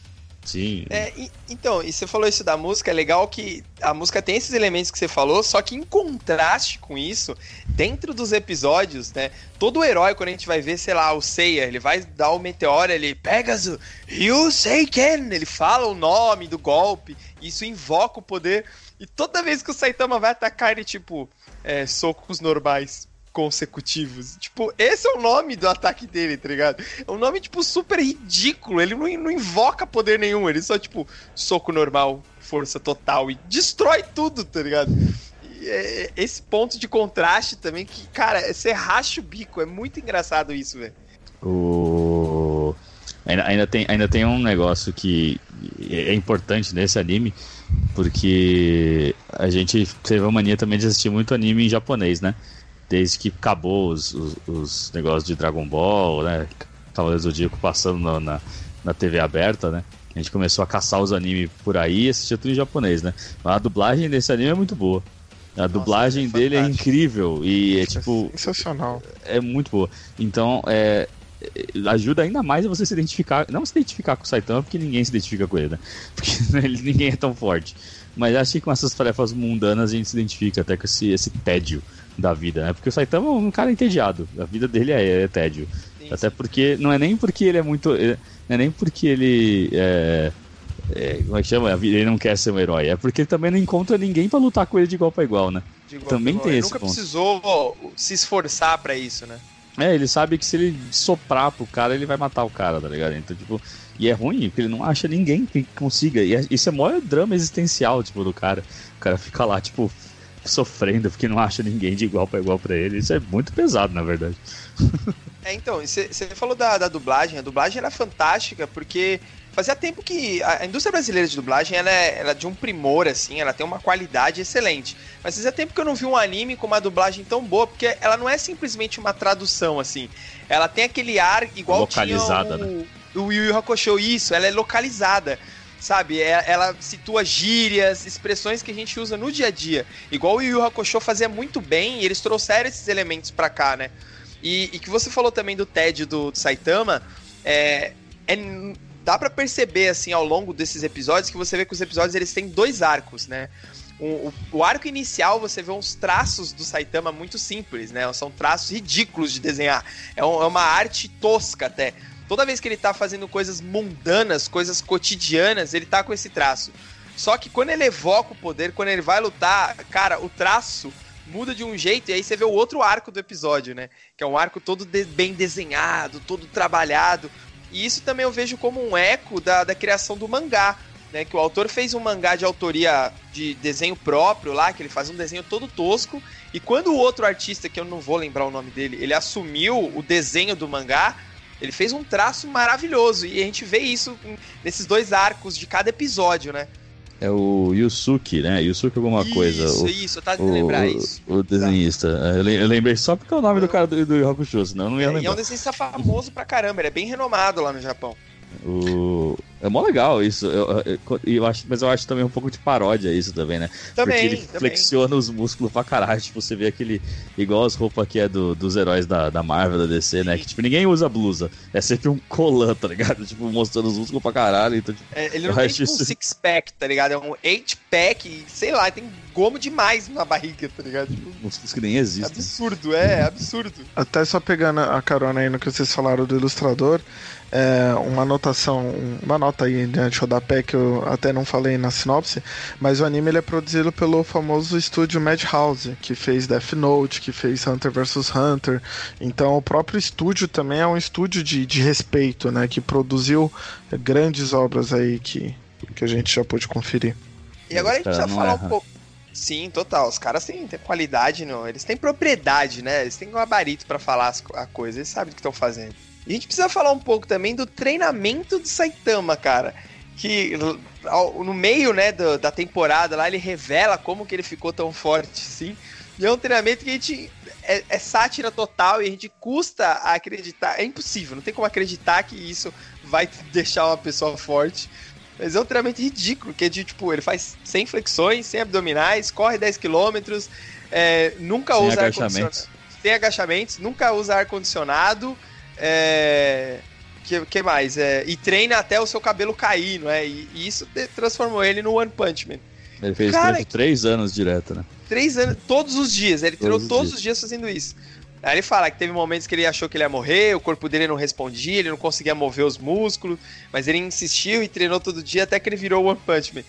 Sim. É, e- então, e você falou isso da música, é legal que a música tem esses elementos que você falou, só que em contraste com isso, dentro dos episódios, né? Todo herói, quando a gente vai ver, sei lá, o Seiya, ele vai dar o meteoro, ele Pegasus, You Seiken, ele fala o nome do golpe, isso invoca o poder, e toda vez que o Saitama vai atacar, ele, tipo, é, socos normais consecutivos. Tipo, esse é o nome do ataque dele, tá ligado? É um nome, tipo, super ridículo. Ele não, não invoca poder nenhum. Ele só, tipo, soco normal, força total e destrói tudo, tá ligado? E é- esse ponto de contraste também, que, cara, você racha o bico. É muito engraçado isso, velho. O... Ainda, ainda, tem, ainda tem um negócio que é importante nesse anime, porque a gente teve a mania também de assistir muito anime em japonês, né? Desde que acabou os, os, os negócios de Dragon Ball, né? Cavaleiros do Zodíaco passando na, na, na TV aberta, né? A gente começou a caçar os animes por aí e assistia tudo em japonês, né? Mas a dublagem desse anime é muito boa. A dublagem é dele é incrível e é É tipo. sensacional. É muito boa. Então, é. é, Ajuda ainda mais a você se identificar. Não se identificar com o Saitama, porque ninguém se identifica com ele, né? Porque ele, ninguém é tão forte. Mas acho que com essas tarefas mundanas a gente se identifica até com esse, esse tédio da vida, né? Porque o Saitama é um cara entediado. A vida dele é, é tédio. Sim, Até porque. Não é nem porque ele é muito. Não é nem porque ele. É, é, como é que chama? Ele não quer ser um herói. É porque ele também não encontra ninguém pra lutar com ele de igual pra igual, né? igual também igual. tem Ele esse nunca ponto. precisou se esforçar pra isso, né? É, ele sabe que se ele soprar pro cara, ele vai matar o cara, tá ligado? Então, tipo, e é ruim, porque ele não acha ninguém que consiga. E é- isso é o maior drama existencial, tipo, do cara. O cara fica lá, tipo, sofrendo porque não acha ninguém de igual pra igual pra ele. Isso é muito pesado, na verdade. É, então, você falou da, da dublagem. A dublagem era fantástica porque fazia tempo que a indústria brasileira de dublagem ela é, ela é de um primor, assim, ela tem uma qualidade excelente. Mas fazia tempo que eu não vi um anime com uma dublagem tão boa, porque ela não é simplesmente uma tradução, assim. Ela tem aquele ar igual Localizada, tinha né? o, o Yu Yu Hakusho, isso, ela é localizada. Sabe, É- ela situa gírias, expressões que a gente usa no dia a dia. Igual o Yu Yu Hakusho fazia muito bem, e eles trouxeram esses elementos pra cá, né? E, e que você falou também do tédio do, do Saitama, é, é- dá pra perceber assim ao longo desses episódios que você vê que os episódios eles têm dois arcos, né? O, o- o arco inicial você vê uns traços do Saitama muito simples, né? São traços ridículos de desenhar. É, um- é uma arte tosca até. Toda vez que ele tá fazendo coisas mundanas, coisas cotidianas, ele tá com esse traço. Só que quando ele evoca o poder, quando ele vai lutar, cara, o traço muda de um jeito e aí você vê o outro arco do episódio, né? Que é um arco todo de- bem desenhado, todo trabalhado. E isso também eu vejo como um eco da, da criação do mangá, né? Que o autor fez um mangá de autoria de desenho próprio lá, que ele faz um desenho todo tosco. E quando o outro artista, que eu não vou lembrar o nome dele, ele assumiu o desenho do mangá, ele fez um traço maravilhoso. E a gente vê isso nesses dois arcos de cada episódio, né? É o Yusuke, né? Yusuke alguma isso, coisa. isso, eu tava O, tentando lembrar isso. o desenhista. Eu lem- eu lembrei só porque é o nome do cara do, do Hakusho, senão eu não ia É, e é um lembrar. desenhista famoso pra caramba, ele é bem renomado lá no Japão. O... É mó legal isso. Eu, eu- eu acho, mas eu acho também um pouco de paródia isso também, né? Também, Porque ele também. flexiona os músculos pra caralho. Tipo, você vê aquele. Igual as roupas que é do- dos heróis da, da Marvel, da DC, né? Que tipo, ninguém usa blusa. É sempre um colã, tá ligado? Tipo, mostrando os músculos pra caralho. Então, tipo, É, ele não tem tipo um isso- six-pack, tá ligado? É um eight-pack, sei lá, tem gomo demais na barriga, tá ligado? Tipo, músculos que nem existem. absurdo, é, absurdo. Até só pegando a carona aí no que vocês falaram do ilustrador, é, uma anotação, uma nota aí né, de rodapé que eu até não falei na sinopse, mas o anime ele é produzido pelo famoso estúdio Madhouse, que fez Death Note, que fez Hunter vs Hunter. Então o próprio estúdio também é um estúdio de, de respeito, né? Que produziu grandes obras aí que, que a gente já pôde conferir. E agora a gente precisa não falar um pouco. Sim, total. Os caras têm, têm qualidade, não. eles têm propriedade, né? Eles têm gabarito pra falar as a coisa, eles sabem o que estão fazendo. E a gente precisa falar um pouco também do treinamento do Saitama, cara. Que ao- no meio, né, do- da temporada lá, ele revela como que ele ficou tão forte, assim. E é um treinamento que a gente. É, é sátira total e a gente custa a acreditar. É impossível, não tem como acreditar que isso vai deixar uma pessoa forte. Mas é um treinamento ridículo, que é de, tipo, ele faz 100 flexões, 100 abdominais, corre 10 km, é, nunca Sem usa agachamentos. ar-condicionado. Sem agachamentos, nunca usa ar-condicionado, é... Que, que mais? É, e treina até o seu cabelo cair, não é? E, e isso de- transformou ele no One Punch Man. Ele fez Cara, três anos direto, né? Três anos, todos os dias, ele treinou os todos dias. os dias fazendo isso. Aí ele fala que teve momentos que ele achou que ele ia morrer, o corpo dele não respondia, ele não conseguia mover os músculos, mas ele insistiu e treinou todo dia até que ele virou One Punch Man.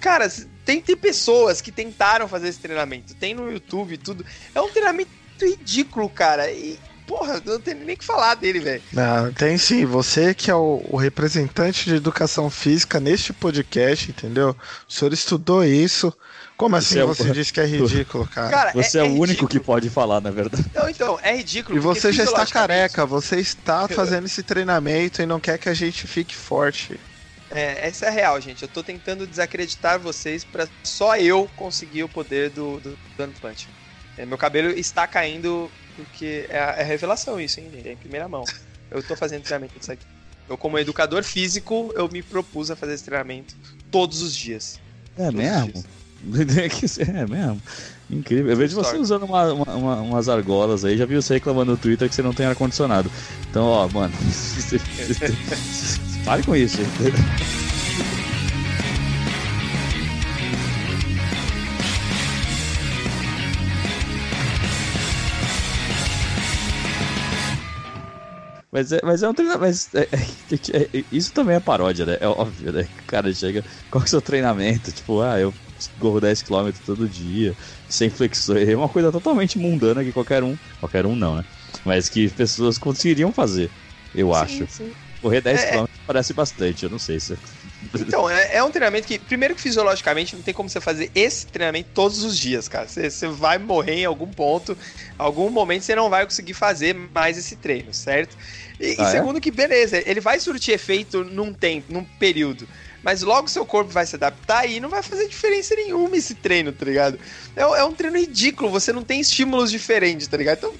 Cara, tem, tem pessoas que tentaram fazer esse treinamento, tem no YouTube tudo. É um treinamento ridículo, cara. E, porra, não tenho nem que falar dele, velho. Ah, tem sim, você que é o, o representante de educação física neste podcast, entendeu? O senhor estudou isso. Como assim Você é o- você disse que é ridículo, cara? Cara, Você é, o único que pode falar, na verdade. Não, então, é ridículo. E você já está careca, você está fazendo esse treinamento e não quer que a gente fique forte. É, essa é real, gente. Eu tô tentando desacreditar vocês pra só eu conseguir o poder do, do, do Punch. É, meu cabelo está caindo porque é é a revelação isso, hein, gente? É em primeira mão. Eu tô fazendo treinamento disso aqui. Eu, como educador físico, eu me propus a fazer esse treinamento todos os dias. É Todos os mesmo? dias. É mesmo. Incrível. Eu vejo você usando uma- uma- uma- umas argolas aí, já vi você reclamando no Twitter que você não tem ar-condicionado. Então, ó, mano. Pare com isso. Mas é, mas é um treinamento. Mas é- é- é- isso também é paródia, né? É óbvio, né? O cara chega. Qual que é o seu treinamento? Tipo, ah, eu corro 10km todo dia, sem flexões. É uma coisa totalmente mundana que qualquer um. Qualquer um não, né? Mas que pessoas conseguiriam fazer, eu acho. Sim, sim. Correr 10km É, é. parece bastante, eu não sei se. Então, é, é um treinamento que, primeiro que fisiologicamente, não tem como você fazer esse treinamento todos os dias, cara. Você, você vai morrer em algum ponto, algum momento você não vai conseguir fazer mais esse treino, certo? E, e Ah, é? segundo que, beleza, ele vai surtir efeito num tempo, num período. Mas logo seu corpo vai se adaptar e não vai fazer diferença nenhuma esse treino, tá ligado? É, é um treino ridículo, você não tem estímulos diferentes, tá ligado? Então,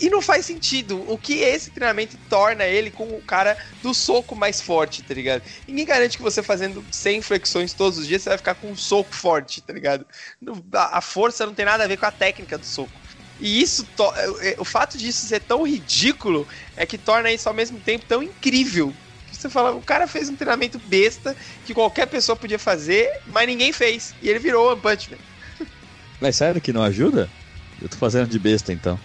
e não faz sentido. O que esse treinamento torna ele com o cara do soco mais forte, tá ligado? Ninguém garante que você fazendo 100 flexões todos os dias você vai ficar com um soco forte, tá ligado? A força não tem nada a ver com a técnica do soco. E isso, é- é- o fato disso ser tão ridículo é que torna isso ao mesmo tempo tão incrível. Você fala, o cara fez um treinamento besta que qualquer pessoa podia fazer, mas ninguém fez. E ele virou One Punch Man. Mas sério que não ajuda? Eu tô fazendo de besta então.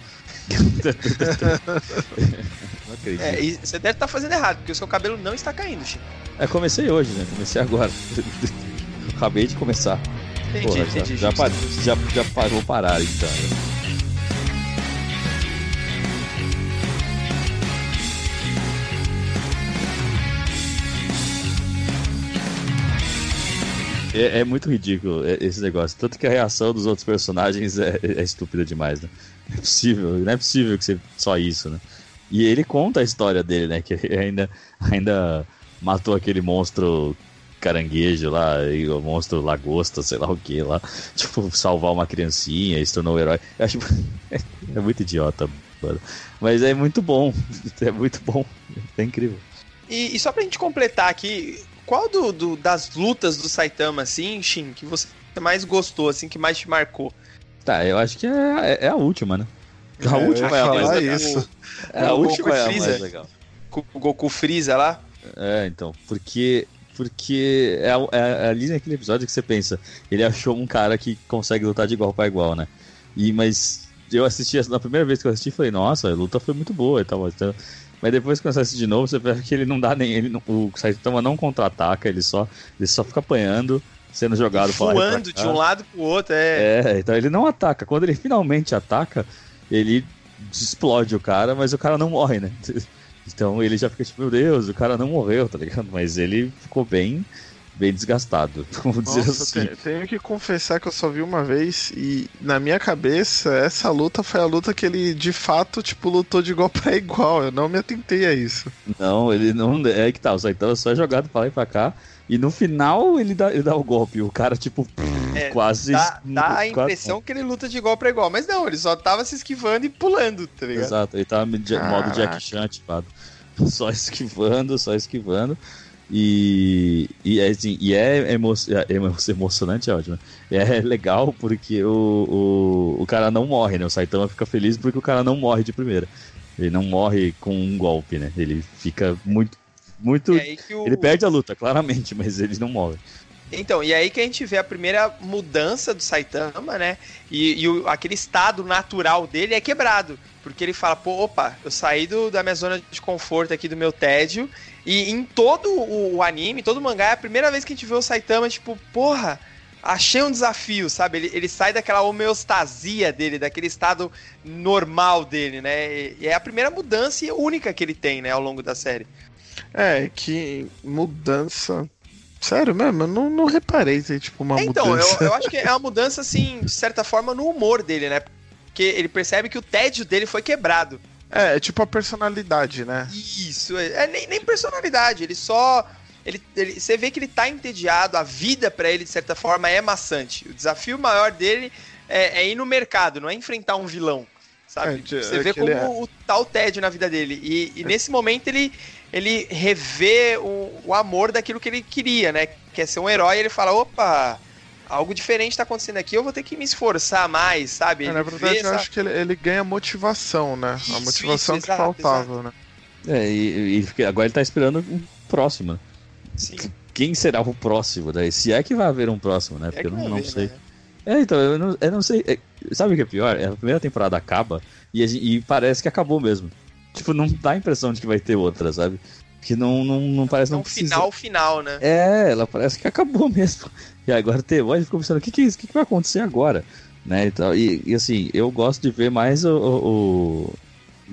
não acredito. É, e você deve estar fazendo errado, porque o seu cabelo não está caindo, Chico. É, comecei hoje, né? Comecei agora. Acabei de começar. Entendi, Porra, entendi. já, já, já, já pa- vou parar então. É, é muito ridículo é, esse negócio. Tanto que a reação dos outros personagens é, é estúpida demais, né? Não é possível, não é possível que seja só isso, né? E ele conta a história dele, né? Que ainda, ainda matou aquele monstro caranguejo lá, e o monstro lagosta, sei lá o que lá. Tipo, salvar uma criancinha e se tornou um herói. Eu acho. é muito idiota, mano. Mas é muito bom. É muito bom. É incrível. E, e só pra gente completar aqui, qual do, do- das lutas do Saitama, assim, Shin, que você mais gostou, assim, que mais te marcou? Tá, eu acho que é, é- é a última, né? A É, última é a mais legal. isso. É, a O última Goku é a Freeza. mais legal. Com o Goku Freeza lá? É, então, porque porque é, é, é ali naquele episódio que você pensa, ele achou um cara que consegue lutar de igual para igual, né? E mas eu assisti essa- na primeira vez que eu assisti, falei, nossa, a luta foi muito boa e tal, mas, então- mas depois que eu assisti de novo, você vê que ele não dá nem ele não- o Saitama não contra-ataca, ele só ele só fica apanhando, sendo jogado Voando de um lado pro outro, é. É, então ele não ataca. Quando ele finalmente ataca, ele explode o cara, mas o cara não morre, né? Então ele já fica tipo, meu Deus, o cara não morreu, tá ligado? Mas ele ficou bem, bem desgastado, vamos dizer Nossa, assim. te- tenho que confessar que eu só vi uma vez e na minha cabeça essa luta foi a luta que ele de fato tipo lutou de igual pra igual. Eu não me atentei a isso. Não, ele não. É que tá, o Saitama só é jogado pra lá e pra cá. E no final ele dá, ele dá o golpe. O cara, tipo, É, quase. Dá, dá a quase- impressão que ele luta de igual pra igual, mas não, ele só tava se esquivando e pulando, tá ligado? Exato, ele tava de modo. Jack Chan ativado. Só esquivando, só esquivando. E, e, é, assim, e é, emo é emo- emocionante, é ótimo. É legal porque o, o, o cara não morre, né? O Saitama fica feliz porque o cara não morre de primeira. Ele não morre com um golpe, né? Ele fica muito. muito que o- Ele perde a luta, claramente, mas ele não morre. Então, e aí que a gente vê a primeira mudança do Saitama, né? E, e o- aquele estado natural dele é quebrado. Porque ele fala, pô, opa, eu saí do- da minha zona de conforto aqui, do meu tédio. E em todo o, o anime, todo o mangá, é a primeira vez que a gente vê o Saitama, tipo, porra, achei um desafio, sabe? Ele, ele sai daquela homeostasia dele, daquele estado normal dele, né? E, e é a primeira mudança e única que ele tem, né, ao longo da série. É, que mudança. Sério mesmo, eu não, não reparei tipo uma É, então, mudança. eu, eu acho que é uma mudança, assim, de certa forma, no humor dele, né? Porque ele percebe que o tédio dele foi quebrado. É, é tipo a personalidade, né? Isso, é, é nem, nem personalidade, ele só. Ele, ele- você vê que ele tá entediado, a vida pra ele, de certa forma, é maçante. O desafio maior dele é, é ir no mercado, não é enfrentar um vilão. Sabe? É, Você é vê como é- o tal tédio na vida dele. E, e nesse momento ele, ele revê o, o amor daquilo que ele queria, né? Quer ser um herói, ele fala, opa, algo diferente tá acontecendo aqui, eu vou ter que me esforçar mais, sabe? É, na verdade, vê eu essa- acho que ele, ele ganha motivação, né? a Isso, motivação isso, que exato, faltava, né? É, e, e agora ele tá esperando um próximo. né? Sim. Quem será o próximo? Daí? Se é que vai haver um próximo, né? É Porque que eu não, não ver, sei. né? É, então, eu não, eu não sei. é, sabe o que é pior? É, a primeira temporada acaba e, a gen- e parece que acabou mesmo. Tipo, não dá a impressão de que vai ter outra, sabe? Que não, não, não parece não um precisa. final, final, né? É, ela parece que acabou mesmo. E agora tem voz ficou pensando, o que, que é isso? O que, que vai acontecer agora? Né, e, tal. E, e, assim, eu gosto de ver mais o, o,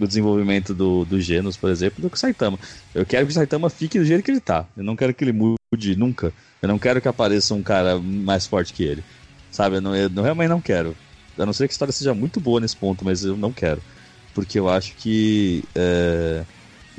o desenvolvimento do, do Genos, por exemplo, do que o Saitama. Eu quero que o Saitama fique do jeito que ele tá. Eu não quero que ele mude nunca. Eu não quero que apareça um cara mais forte que ele. Sabe? Eu, não, eu não- realmente não quero. A não ser que a história seja muito boa nesse ponto, mas eu não quero. Porque eu acho que. é,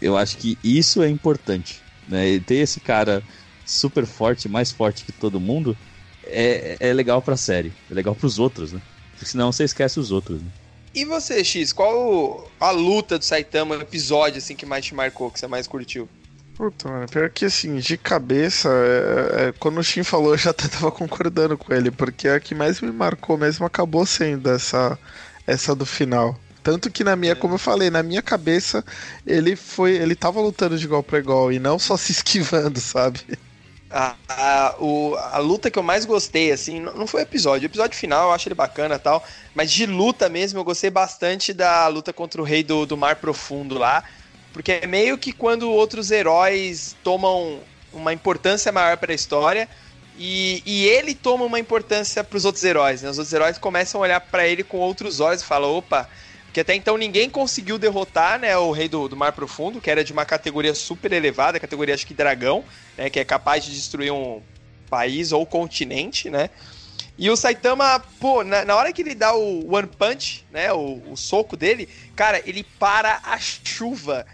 eu acho que isso é importante. Né? E ter esse cara super forte, mais forte que todo mundo, é, é legal pra série. É legal pros outros, né? Porque senão você esquece os outros. Né? E você, X, qual a luta do Saitama, o episódio assim que mais te marcou, que você mais curtiu? Puta, mano, pior que assim, de cabeça, é- é, quando o Shin falou, eu já até tava concordando com ele, porque a que mais me marcou mesmo acabou sendo essa, essa do final. Tanto que na minha, como eu falei, na minha cabeça, ele foi. Ele tava lutando de igual pra igual e não só se esquivando, sabe? A, a, o- a luta que eu mais gostei, assim, não não foi o episódio. O episódio final eu acho ele bacana e tal. Mas de luta mesmo, eu gostei bastante da luta contra o rei do, do Mar Profundo lá. Porque é meio que quando outros heróis tomam uma importância maior para a história. E, e ele toma uma importância para os outros heróis. Né? Os outros heróis começam a olhar para ele com outros olhos e falam: opa. Porque até então ninguém conseguiu derrotar né, o rei do, do Mar Profundo, que era de uma categoria super elevada, categoria acho que dragão né, que é capaz de destruir um país ou continente, né? E o Saitama, pô, na, na hora que ele dá o One Punch, né, o, o soco dele, cara, ele para a chuva.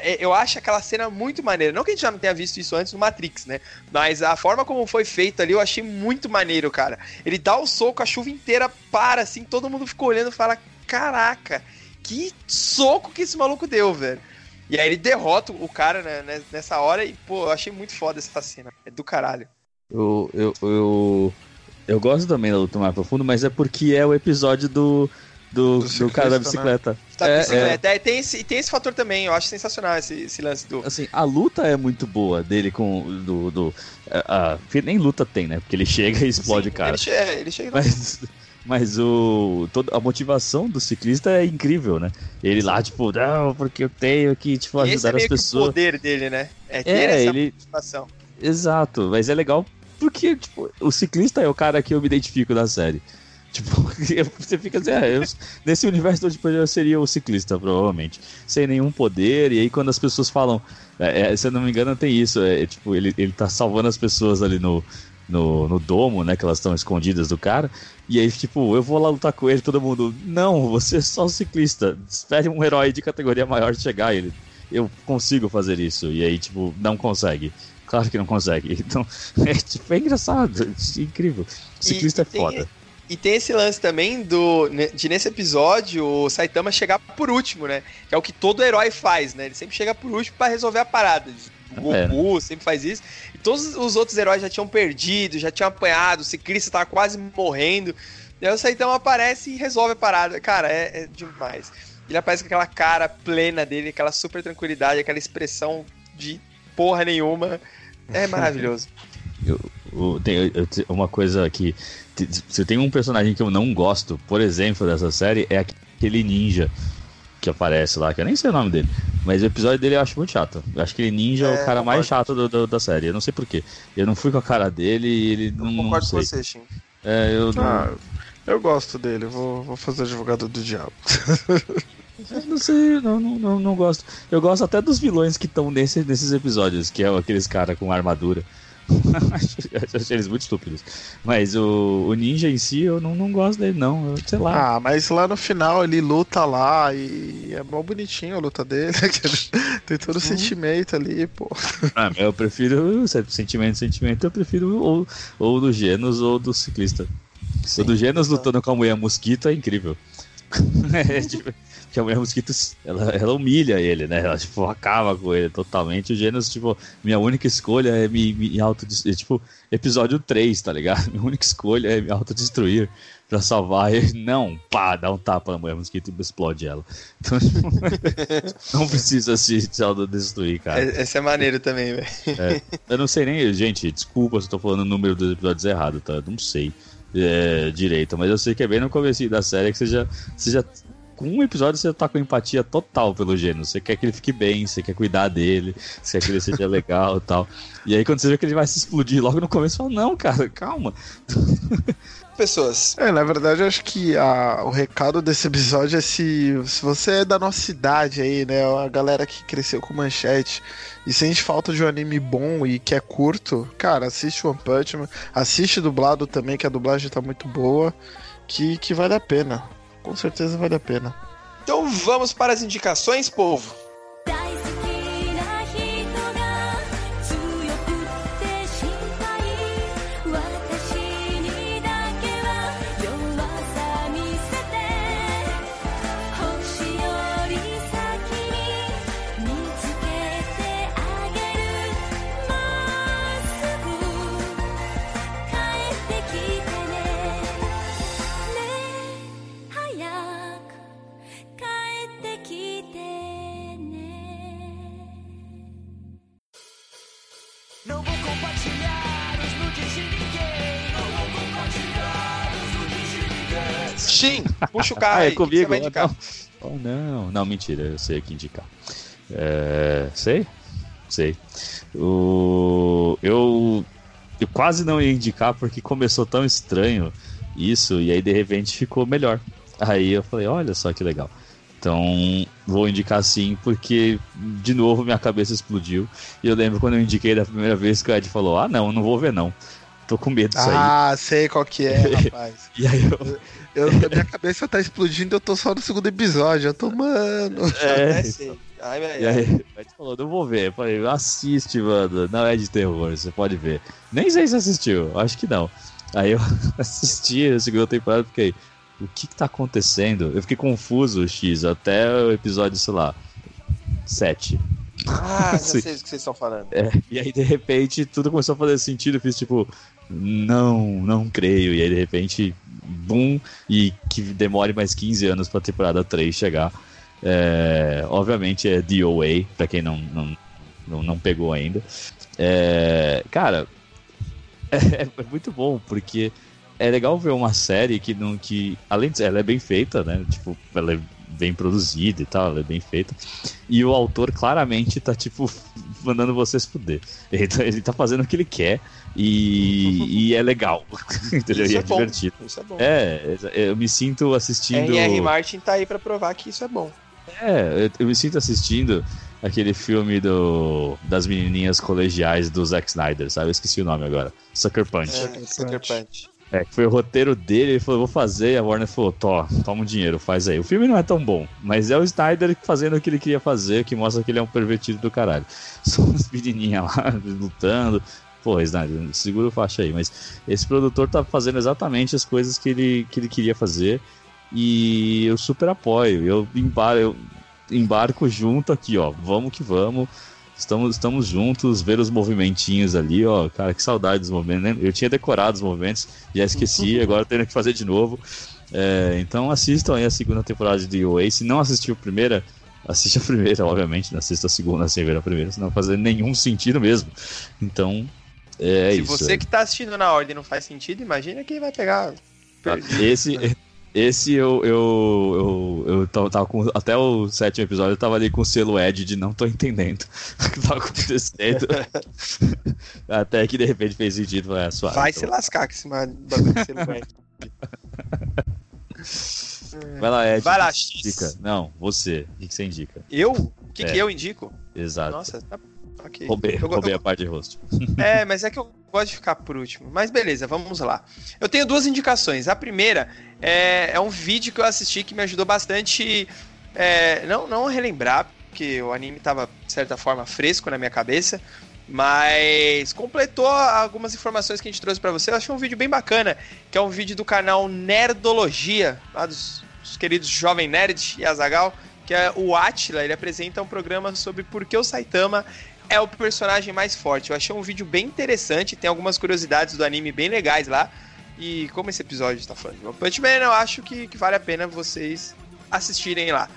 É, Eu acho aquela cena muito maneira. Não que a gente já não tenha visto isso antes no Matrix, né? Mas a forma como foi feito ali, eu achei muito maneiro, cara. Ele dá o soco, a chuva inteira para, assim, todo mundo fica olhando e fala: Caraca, que soco que esse maluco deu, velho. E aí ele derrota o cara né, né, nessa hora e, pô, eu achei muito foda essa cena. É do caralho. Eu, eu, eu, eu gosto também da luta mais profundo, mas é porque é o episódio do, do, Do do cara da ciclista, bicicleta. Tá, É, bicicleta. É, tem, esse, tem esse fator também, eu acho sensacional esse, esse lance do. Assim, a luta é muito boa dele com do. do a, a- nem luta tem, né? Porque ele chega e explode Sim, o cara. Ele, che é, ele chega. Mas, mas o, toda a motivação do ciclista é incrível, né? Ele lá, tipo, não, porque eu tenho que tipo, E esse é ajudar as que o pessoas. poder dele, né? É ter É, essa ele. motivação. Exato, mas é legal porque, tipo, o ciclista é o cara que eu me identifico da série. Tipo, você fica assim, ah, eu, nesse universo tipo, eu seria o ciclista, provavelmente. Sem nenhum poder, e aí quando as pessoas falam, é, é, se eu não me engano, tem isso, é, é, tipo, ele, ele tá salvando as pessoas ali no, no, no domo, né, que elas estão escondidas do cara, e aí, tipo, eu vou lá lutar com ele, todo mundo, não, você é só um ciclista, espere um herói de categoria maior chegar, ele, eu consigo fazer isso, e aí, tipo, não consegue. Claro que não consegue. Então, é, tipo, é engraçado, é incrível. O ciclista E- é e tem- foda. E tem esse lance também do de nesse episódio o Saitama chegar por último, né? Que é o que todo herói faz, né? Ele sempre chega por último pra resolver a parada. O É, Goku sempre faz isso. E todos os outros heróis já tinham perdido, já tinham apanhado, o ciclista tava quase morrendo. E aí o Saitama aparece e resolve a parada. Cara, é, é demais. Ele aparece com aquela cara plena dele, aquela super tranquilidade, aquela expressão de porra nenhuma. É maravilhoso. Tem eu- eu- uma coisa que. Se tem um personagem que eu não gosto, por exemplo, dessa série, é aquele ninja que aparece lá, que eu nem sei o nome dele. Mas o episódio dele eu acho muito chato. Eu acho que ele ninja é, É, o cara mais chato do- do- da série. Eu não sei porquê. Eu não fui com a cara dele e ele não. Eu não concordo com sei. você, Shin. É, eu não, Ah, eu gosto dele, vou, vou fazer advogado do diabo. eu não sei, não, não, não, não gosto. Eu gosto até dos vilões que estão nesse, nesses episódios, que é aqueles cara com armadura. Achei eles muito estúpidos. Mas o, o ninja em si, eu não, não gosto dele, não. Eu, sei lá. Ah, mas lá no final ele luta lá e é mó bonitinho a luta dele. Tem todo o sentimento ali, pô. Ah, eu prefiro se- sentimento, sentimento, eu prefiro ou, ou do Genos ou do ciclista. O do Genos lutando com a mulher mosquito é incrível. é, tipo, que a mulher mosquito, ela, ela humilha ele, né? Ela, tipo, acaba com ele totalmente. O Genos, tipo, minha única escolha é me, me autodestruir. É, tipo, episódio 3, tá ligado? Minha única escolha é me autodestruir pra salvar ele. Não, pá, dá um tapa na mulher mosquito e explode ela. Então, tipo, não precisa se, autodestruir, cara. É- Esse é maneiro também, velho. É, eu não sei nem, gente, desculpa se eu tô falando o número dos episódios errado, tá? Eu não sei é, direito, mas eu sei que é bem no começo da série que você já, você já. Com um episódio você tá com empatia total pelo gênero. Você quer que ele fique bem, você quer cuidar dele, você quer que ele seja legal e tal. E aí quando você vê que ele vai se explodir logo no começo, você fala, não, cara, calma. Pessoas. É, na verdade, eu acho que a- o recado desse episódio é se, se você é da nossa idade aí, né? A galera que cresceu com manchete e sente falta de um anime bom e que é curto, cara, assiste One Punch Man, assiste dublado também, que a dublagem tá muito boa, que, que vale a pena. Com certeza vale a pena. Então vamos para as indicações, povo. Puxa o carro Ah, aí. é que que comigo? Você vai Ah, indicar? não. Oh, não. Não, mentira, eu sei o que indicar. É, sei? Sei. O, eu, eu quase não ia indicar porque começou tão estranho isso e aí de repente ficou melhor. Aí eu falei, olha só que legal. Então vou indicar sim porque de novo minha cabeça explodiu. E eu lembro quando eu indiquei da primeira vez que o Ed falou: Ah, não, não vou ver não. Tô com medo disso aí. Ah, sei qual que é, rapaz. E aí eu. Eu, a minha cabeça tá explodindo, eu tô só no segundo episódio. Eu tô, mano. É, É, sei. Ai, ai, E ai. aí, o Ed falou, não vou ver. Eu falei, assiste, mano. Não é de terror, você pode ver. Nem sei se assistiu, acho que não. Aí eu assisti a segunda temporada e fiquei, o que que tá acontecendo? Eu fiquei confuso, X, até o episódio, sei lá, 7. Ah, já Sim. sei do que vocês estão falando. É, e aí, de repente, tudo começou a fazer sentido. Eu fiz tipo, não, não creio. E aí, de repente, boom, e que demore mais 15 anos pra temporada 3 chegar. É, obviamente é DOA, pra quem não, não, não, pegou ainda. É, cara, é, é muito bom, porque é legal ver uma série que não que além de ela é bem feita, né? Tipo, ela é bem produzida e tal, ela é bem feita. E o autor claramente tá tipo mandando vocês fuder. Ele tá, ele tá fazendo o que ele quer e, e é legal. Entendeu? Isso E é é, bom. divertido. Isso é bom. É, eu me sinto assistindo. R.R. Martin tá aí pra provar que isso é bom. É, eu, eu me sinto assistindo aquele filme do, das menininhas colegiais do Zack Snyder, sabe? Eu esqueci o nome agora. Sucker Punch. É, Sucker Punch. É, foi o roteiro dele, ele falou, vou fazer, e a Warner falou, Tó, toma um dinheiro, faz aí. O filme não é tão bom, mas é o Snyder fazendo o que ele queria fazer, que mostra que ele é um pervertido do caralho. São as menininhas lá, lutando. Pô, Snyder, segura o faixa aí, mas esse produtor tá fazendo exatamente as coisas que ele, que ele queria fazer, e eu super apoio, eu, embar eu embarco junto aqui, ó, vamos que vamos. Estamos, estamos juntos, ver os movimentinhos ali, ó. Cara, que saudade dos movimentos. né? Eu tinha decorado os movimentos, já esqueci, agora tendo que fazer de novo. É, então assistam aí a segunda temporada de OA. Se não assistiu a primeira, assiste a primeira, obviamente. Não assista a segunda sem ver a primeira, senão não faz nenhum sentido mesmo. Então, é Se isso. você que tá assistindo na ordem não faz sentido, imagina quem vai pegar. Tá? Esse, esse eu, eu, eu, eu tava, tava com. Até o sétimo episódio eu tava ali com o selo Ed de não tô entendendo o que tava acontecendo. até que de repente fez sentido. Falei, ah, suave, Vai então se lascar com esse bagulho que você não vai. Vai lá, Ed. Vai lá, X. Indica. Não, você. O que que você indica? Eu? O que, É. que eu indico? Exato. Nossa, tá. Ok. roubei Eu- roubei eu- a parte de rosto. É, mas é que eu gosto de ficar por último. Mas beleza, vamos lá. Eu tenho duas indicações. A primeira é, é um vídeo que eu assisti que me ajudou bastante. é, não, não relembrar, porque o anime tava, de certa forma, fresco na minha cabeça. Mas completou algumas informações que a gente trouxe para você. Eu achei um vídeo bem bacana, que é um vídeo do canal Nerdologia, lá dos, dos queridos Jovem Nerd e Azagal, que é o Atila. Ele apresenta um programa sobre por que o Saitama é o personagem mais forte. Eu achei um vídeo bem interessante, tem algumas curiosidades do anime bem legais lá. E como esse episódio está falando de One Punch Man, eu acho que, que vale a pena vocês assistirem lá.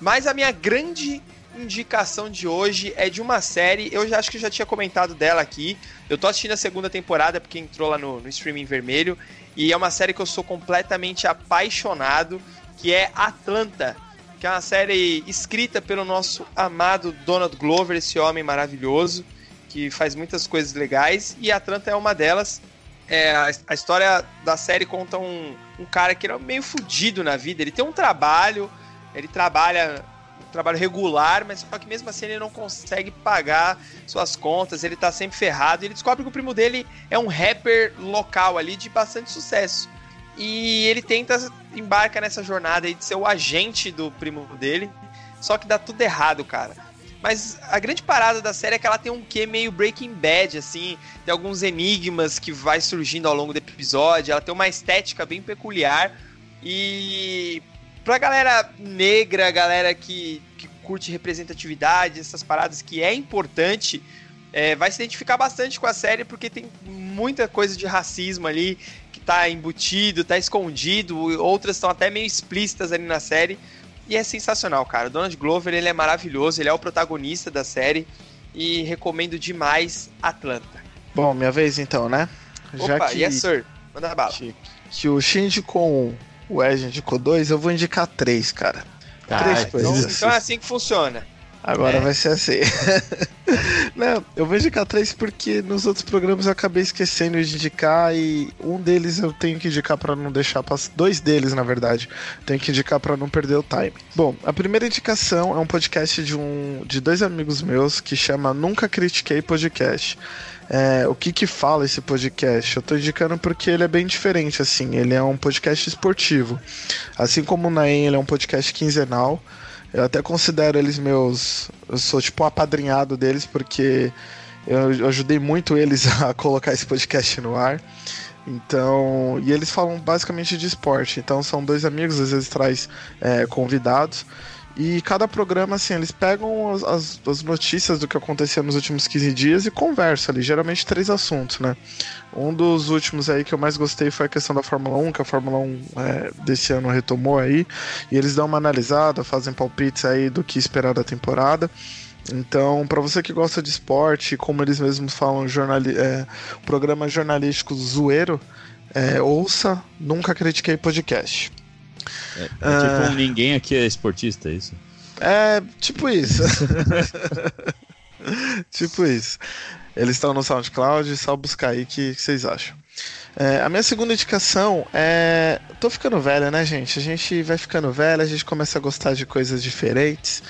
Mas a minha grande indicação de hoje é de uma série, eu já acho que já tinha comentado dela aqui. Eu tô assistindo a segunda temporada porque entrou lá no, no streaming vermelho. E é uma série que eu sou completamente apaixonado, que é Atlanta. Que é uma série escrita pelo nosso amado Donald Glover, esse homem maravilhoso, que faz muitas coisas legais. E Atlanta é uma delas. É, a, a história da série conta um, um cara que é meio fudido na vida. Ele tem um trabalho, ele trabalha trabalho regular, mas só que mesmo assim ele não consegue pagar suas contas, ele tá sempre ferrado. E ele descobre que o primo dele é um rapper local ali de bastante sucesso. E ele tenta embarca nessa jornada aí de ser o agente do primo dele, só que dá tudo errado, cara. Mas a grande parada da série é que ela tem um quê meio Breaking Bad, assim, tem alguns enigmas que vai surgindo ao longo do episódio, ela tem uma estética bem peculiar e pra galera negra, galera que, que curte representatividade, essas paradas que é importante, é, vai se identificar bastante com a série porque tem muita coisa de racismo ali tá embutido, tá escondido, outras estão até meio explícitas ali na série. E é sensacional, cara. O Donald Glover, ele é maravilhoso, ele é o protagonista da série e recomendo demais Atlanta. Bom, minha vez então, né? Opa, que, yes sir. Manda bala. Que, que o Shinji com o Ed indicou dois, eu vou indicar três, cara. Ah, três então- coisas. Então é assim que funciona. Agora É. vai ser assim. Não, eu vou indicar três porque nos outros programas eu acabei esquecendo de indicar e um deles eu tenho que indicar pra não deixar passar. Dois deles, na verdade, tenho que indicar pra não perder o time. Bom, a primeira indicação é um podcast de um de dois amigos meus que chama Nunca Critiquei Podcast. É, o que que fala esse podcast? Eu tô indicando porque ele é bem diferente, assim. Ele é um podcast esportivo. Assim como o Naem, ele é um podcast quinzenal. Eu até considero eles meus. Eu sou tipo um apadrinhado deles, porque eu, ajudei muito eles a colocar esse podcast no ar. Então. E eles falam basicamente de esporte. Então são dois amigos, às vezes traz é, convidados. E cada programa, assim, eles pegam as, as, as notícias do que aconteceu nos últimos 15 dias e conversam ali, geralmente três assuntos, né? Um dos últimos aí que eu mais gostei foi a questão da Fórmula 1, que a Fórmula 1 é, desse ano retomou aí. E eles dão uma analisada, fazem palpites aí do que esperar da temporada. Então, para você que gosta de esporte, como eles mesmos falam, jornali é, programa jornalístico zoeiro, é, ouça Nunca Critiquei Podcast. É, é tipo um ninguém aqui é esportista, é isso? É, tipo isso. tipo isso. Eles estão no SoundCloud, só buscar aí que, que vocês acham. É, a minha segunda indicação é. Tô ficando velho, né, gente? A gente vai ficando velho, a gente começa a gostar de coisas diferentes.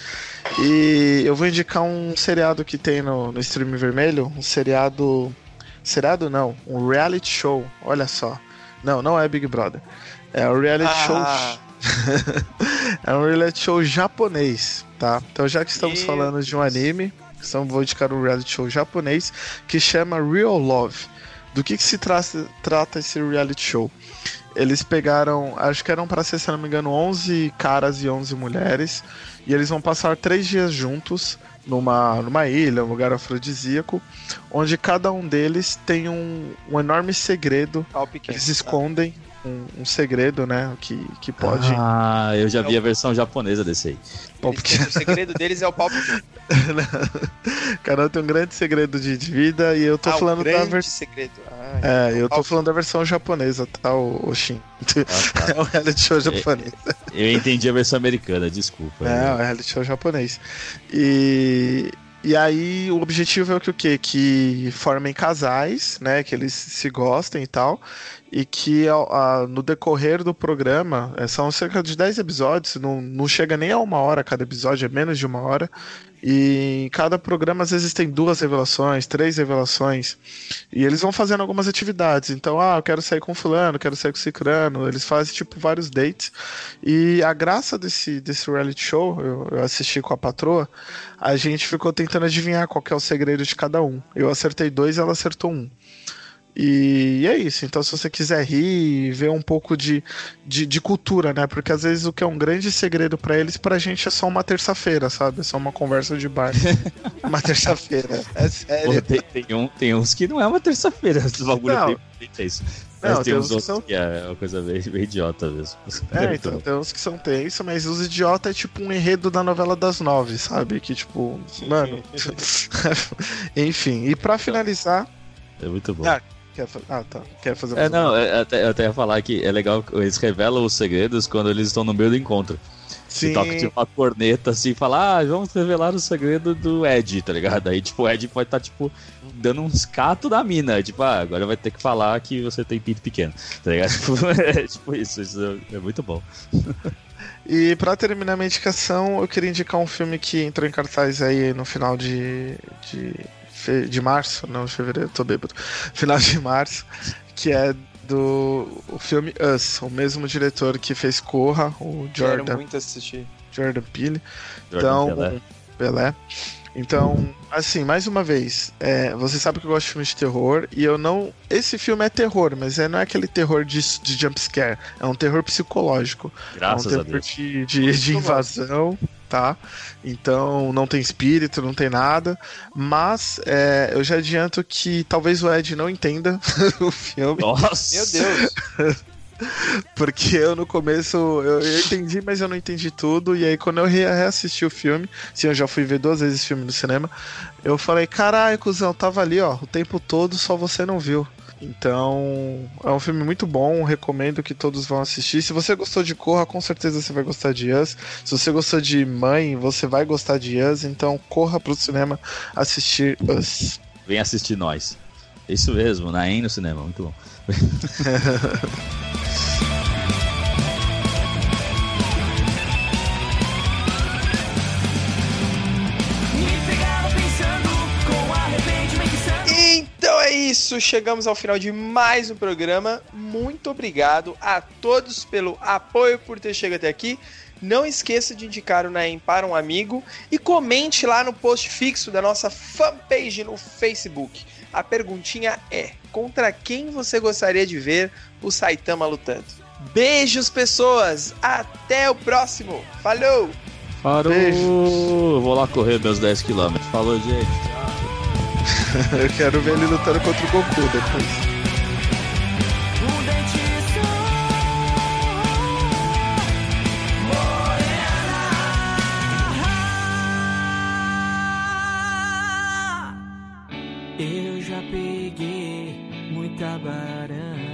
E eu vou indicar um seriado que tem no, no stream vermelho, um seriado. Seriado não, um reality show, olha só. Não, não é Big Brother. É um reality Ah. show. é um reality show japonês, tá? Então já que estamos Meu falando de um anime, então vou indicar um reality show japonês que chama Real Love. Do que, que se tra trata esse reality show? Eles pegaram, acho que eram para ser, se não me engano, 11 caras e 11 mulheres, e eles vão passar três dias juntos numa, numa ilha, um lugar afrodisíaco, onde cada um deles tem um, um enorme segredo. Pequeno. Eles escondem um, um segredo, né? Que, que pode. Ah, eu já vi a versão japonesa desse aí. Pequeno. têm- O segredo deles é o pau um tem um grande segredo de, de vida, e eu tô Ah, o falando da grande versão. segredo. Ah, É, eu tô falando da versão japonesa, tá, o, o Shin? Ah, tá. É um reality show japonês. Eu entendi a versão americana, desculpa. É, um reality show japonês. E, e aí o objetivo é o que o quê? Que formem casais, né? Que eles se gostem e tal. E que ao- a- no decorrer do programa, é, são cerca de 10 episódios, não, não chega nem a uma hora cada episódio, é menos de uma hora. E em cada programa, às vezes, tem duas revelações, três revelações. E eles vão fazendo algumas atividades. Então, ah, eu quero sair com fulano, quero sair com cicrano. Eles fazem, tipo, vários dates. E a graça desse, desse reality show, eu, eu assisti com a patroa, a gente ficou tentando adivinhar qual é o segredo de cada um. Eu acertei dois, ela acertou um. E é isso. Então, se você quiser rir e ver um pouco de, de, de cultura, né? Porque às vezes o que é um grande segredo pra eles, pra gente é só uma terça-feira, sabe? É só uma conversa de bar. uma terça-feira. É Pô, sério. tem, tem um- tem uns que não é uma terça-feira, esse bagulho Não. bem feito é isso. Mas Não, tem tem uns uns que outros são- que é uma coisa bem, bem idiota mesmo. É, então, tem uns que são tensos, mas os idiotas é tipo um enredo da novela das nove, sabe? Que tipo, mano. Enfim, e pra finalizar. É muito bom. Ah, Quer fa- Ah, tá. Quer fazer É, não, é, até, eu até ia falar que é legal que eles revelam os segredos quando eles estão no meio do encontro. Sim. E toca tipo uma corneta assim, fala, ah, vamos revelar o segredo do Ed, tá ligado? Aí, tipo, o Ed pode estar, tipo, dando uns catos da mina. Tipo, ah, agora vai ter que falar que você tem pinto pequeno, tá ligado? Tipo, é, tipo isso, isso é muito bom. E pra terminar minha indicação, eu queria indicar um filme que entrou em cartaz aí no final de. de, fe- de março, não, de fevereiro, tô bêbado. Final de março, que é do o filme Us, o mesmo diretor que fez Corra, o Quero Jordan, muito assistir. Jordan Peele. Jordan Então, Pelé. Pelé. Então, assim, mais uma vez, é, você sabe que eu gosto de filmes de terror e eu não. Esse filme é terror, mas é, não é aquele terror de, de jumpscare, é um terror psicológico. Graças é um a terror Deus. de, de, de invasão, tá? Então não tem espírito, não tem nada. Mas é, eu já adianto que talvez o Ed não entenda o filme. Nossa! Meu Deus. Porque eu no começo eu, eu entendi, mas eu não entendi tudo. E aí quando eu re- reassisti o filme, sim, eu já fui ver duas vezes esse filme no cinema, eu falei, caralho, cuzão, tava ali, ó, o tempo todo, só você não viu. Então, é um filme muito bom, recomendo que todos vão assistir. Se você gostou de Corra, com certeza você vai gostar de Us. Se você gostou de Mãe, você vai gostar de Us. Então, corra pro cinema assistir Us. Vem assistir nós. Isso mesmo, Naem no cinema, muito bom. isso, chegamos ao final de mais um programa. Muito obrigado a todos pelo apoio por ter chegado até aqui. Não esqueça de indicar o Naem para um amigo e comente lá no post fixo da nossa fanpage no Facebook. A perguntinha é: contra quem você gostaria de ver o Saitama lutando? Beijos, pessoas! Até o próximo! Falou! Eu Vou lá correr meus 10km. Falou, gente. Eu quero ver ele lutando contra o Goku depois. Eu já peguei muita baranga.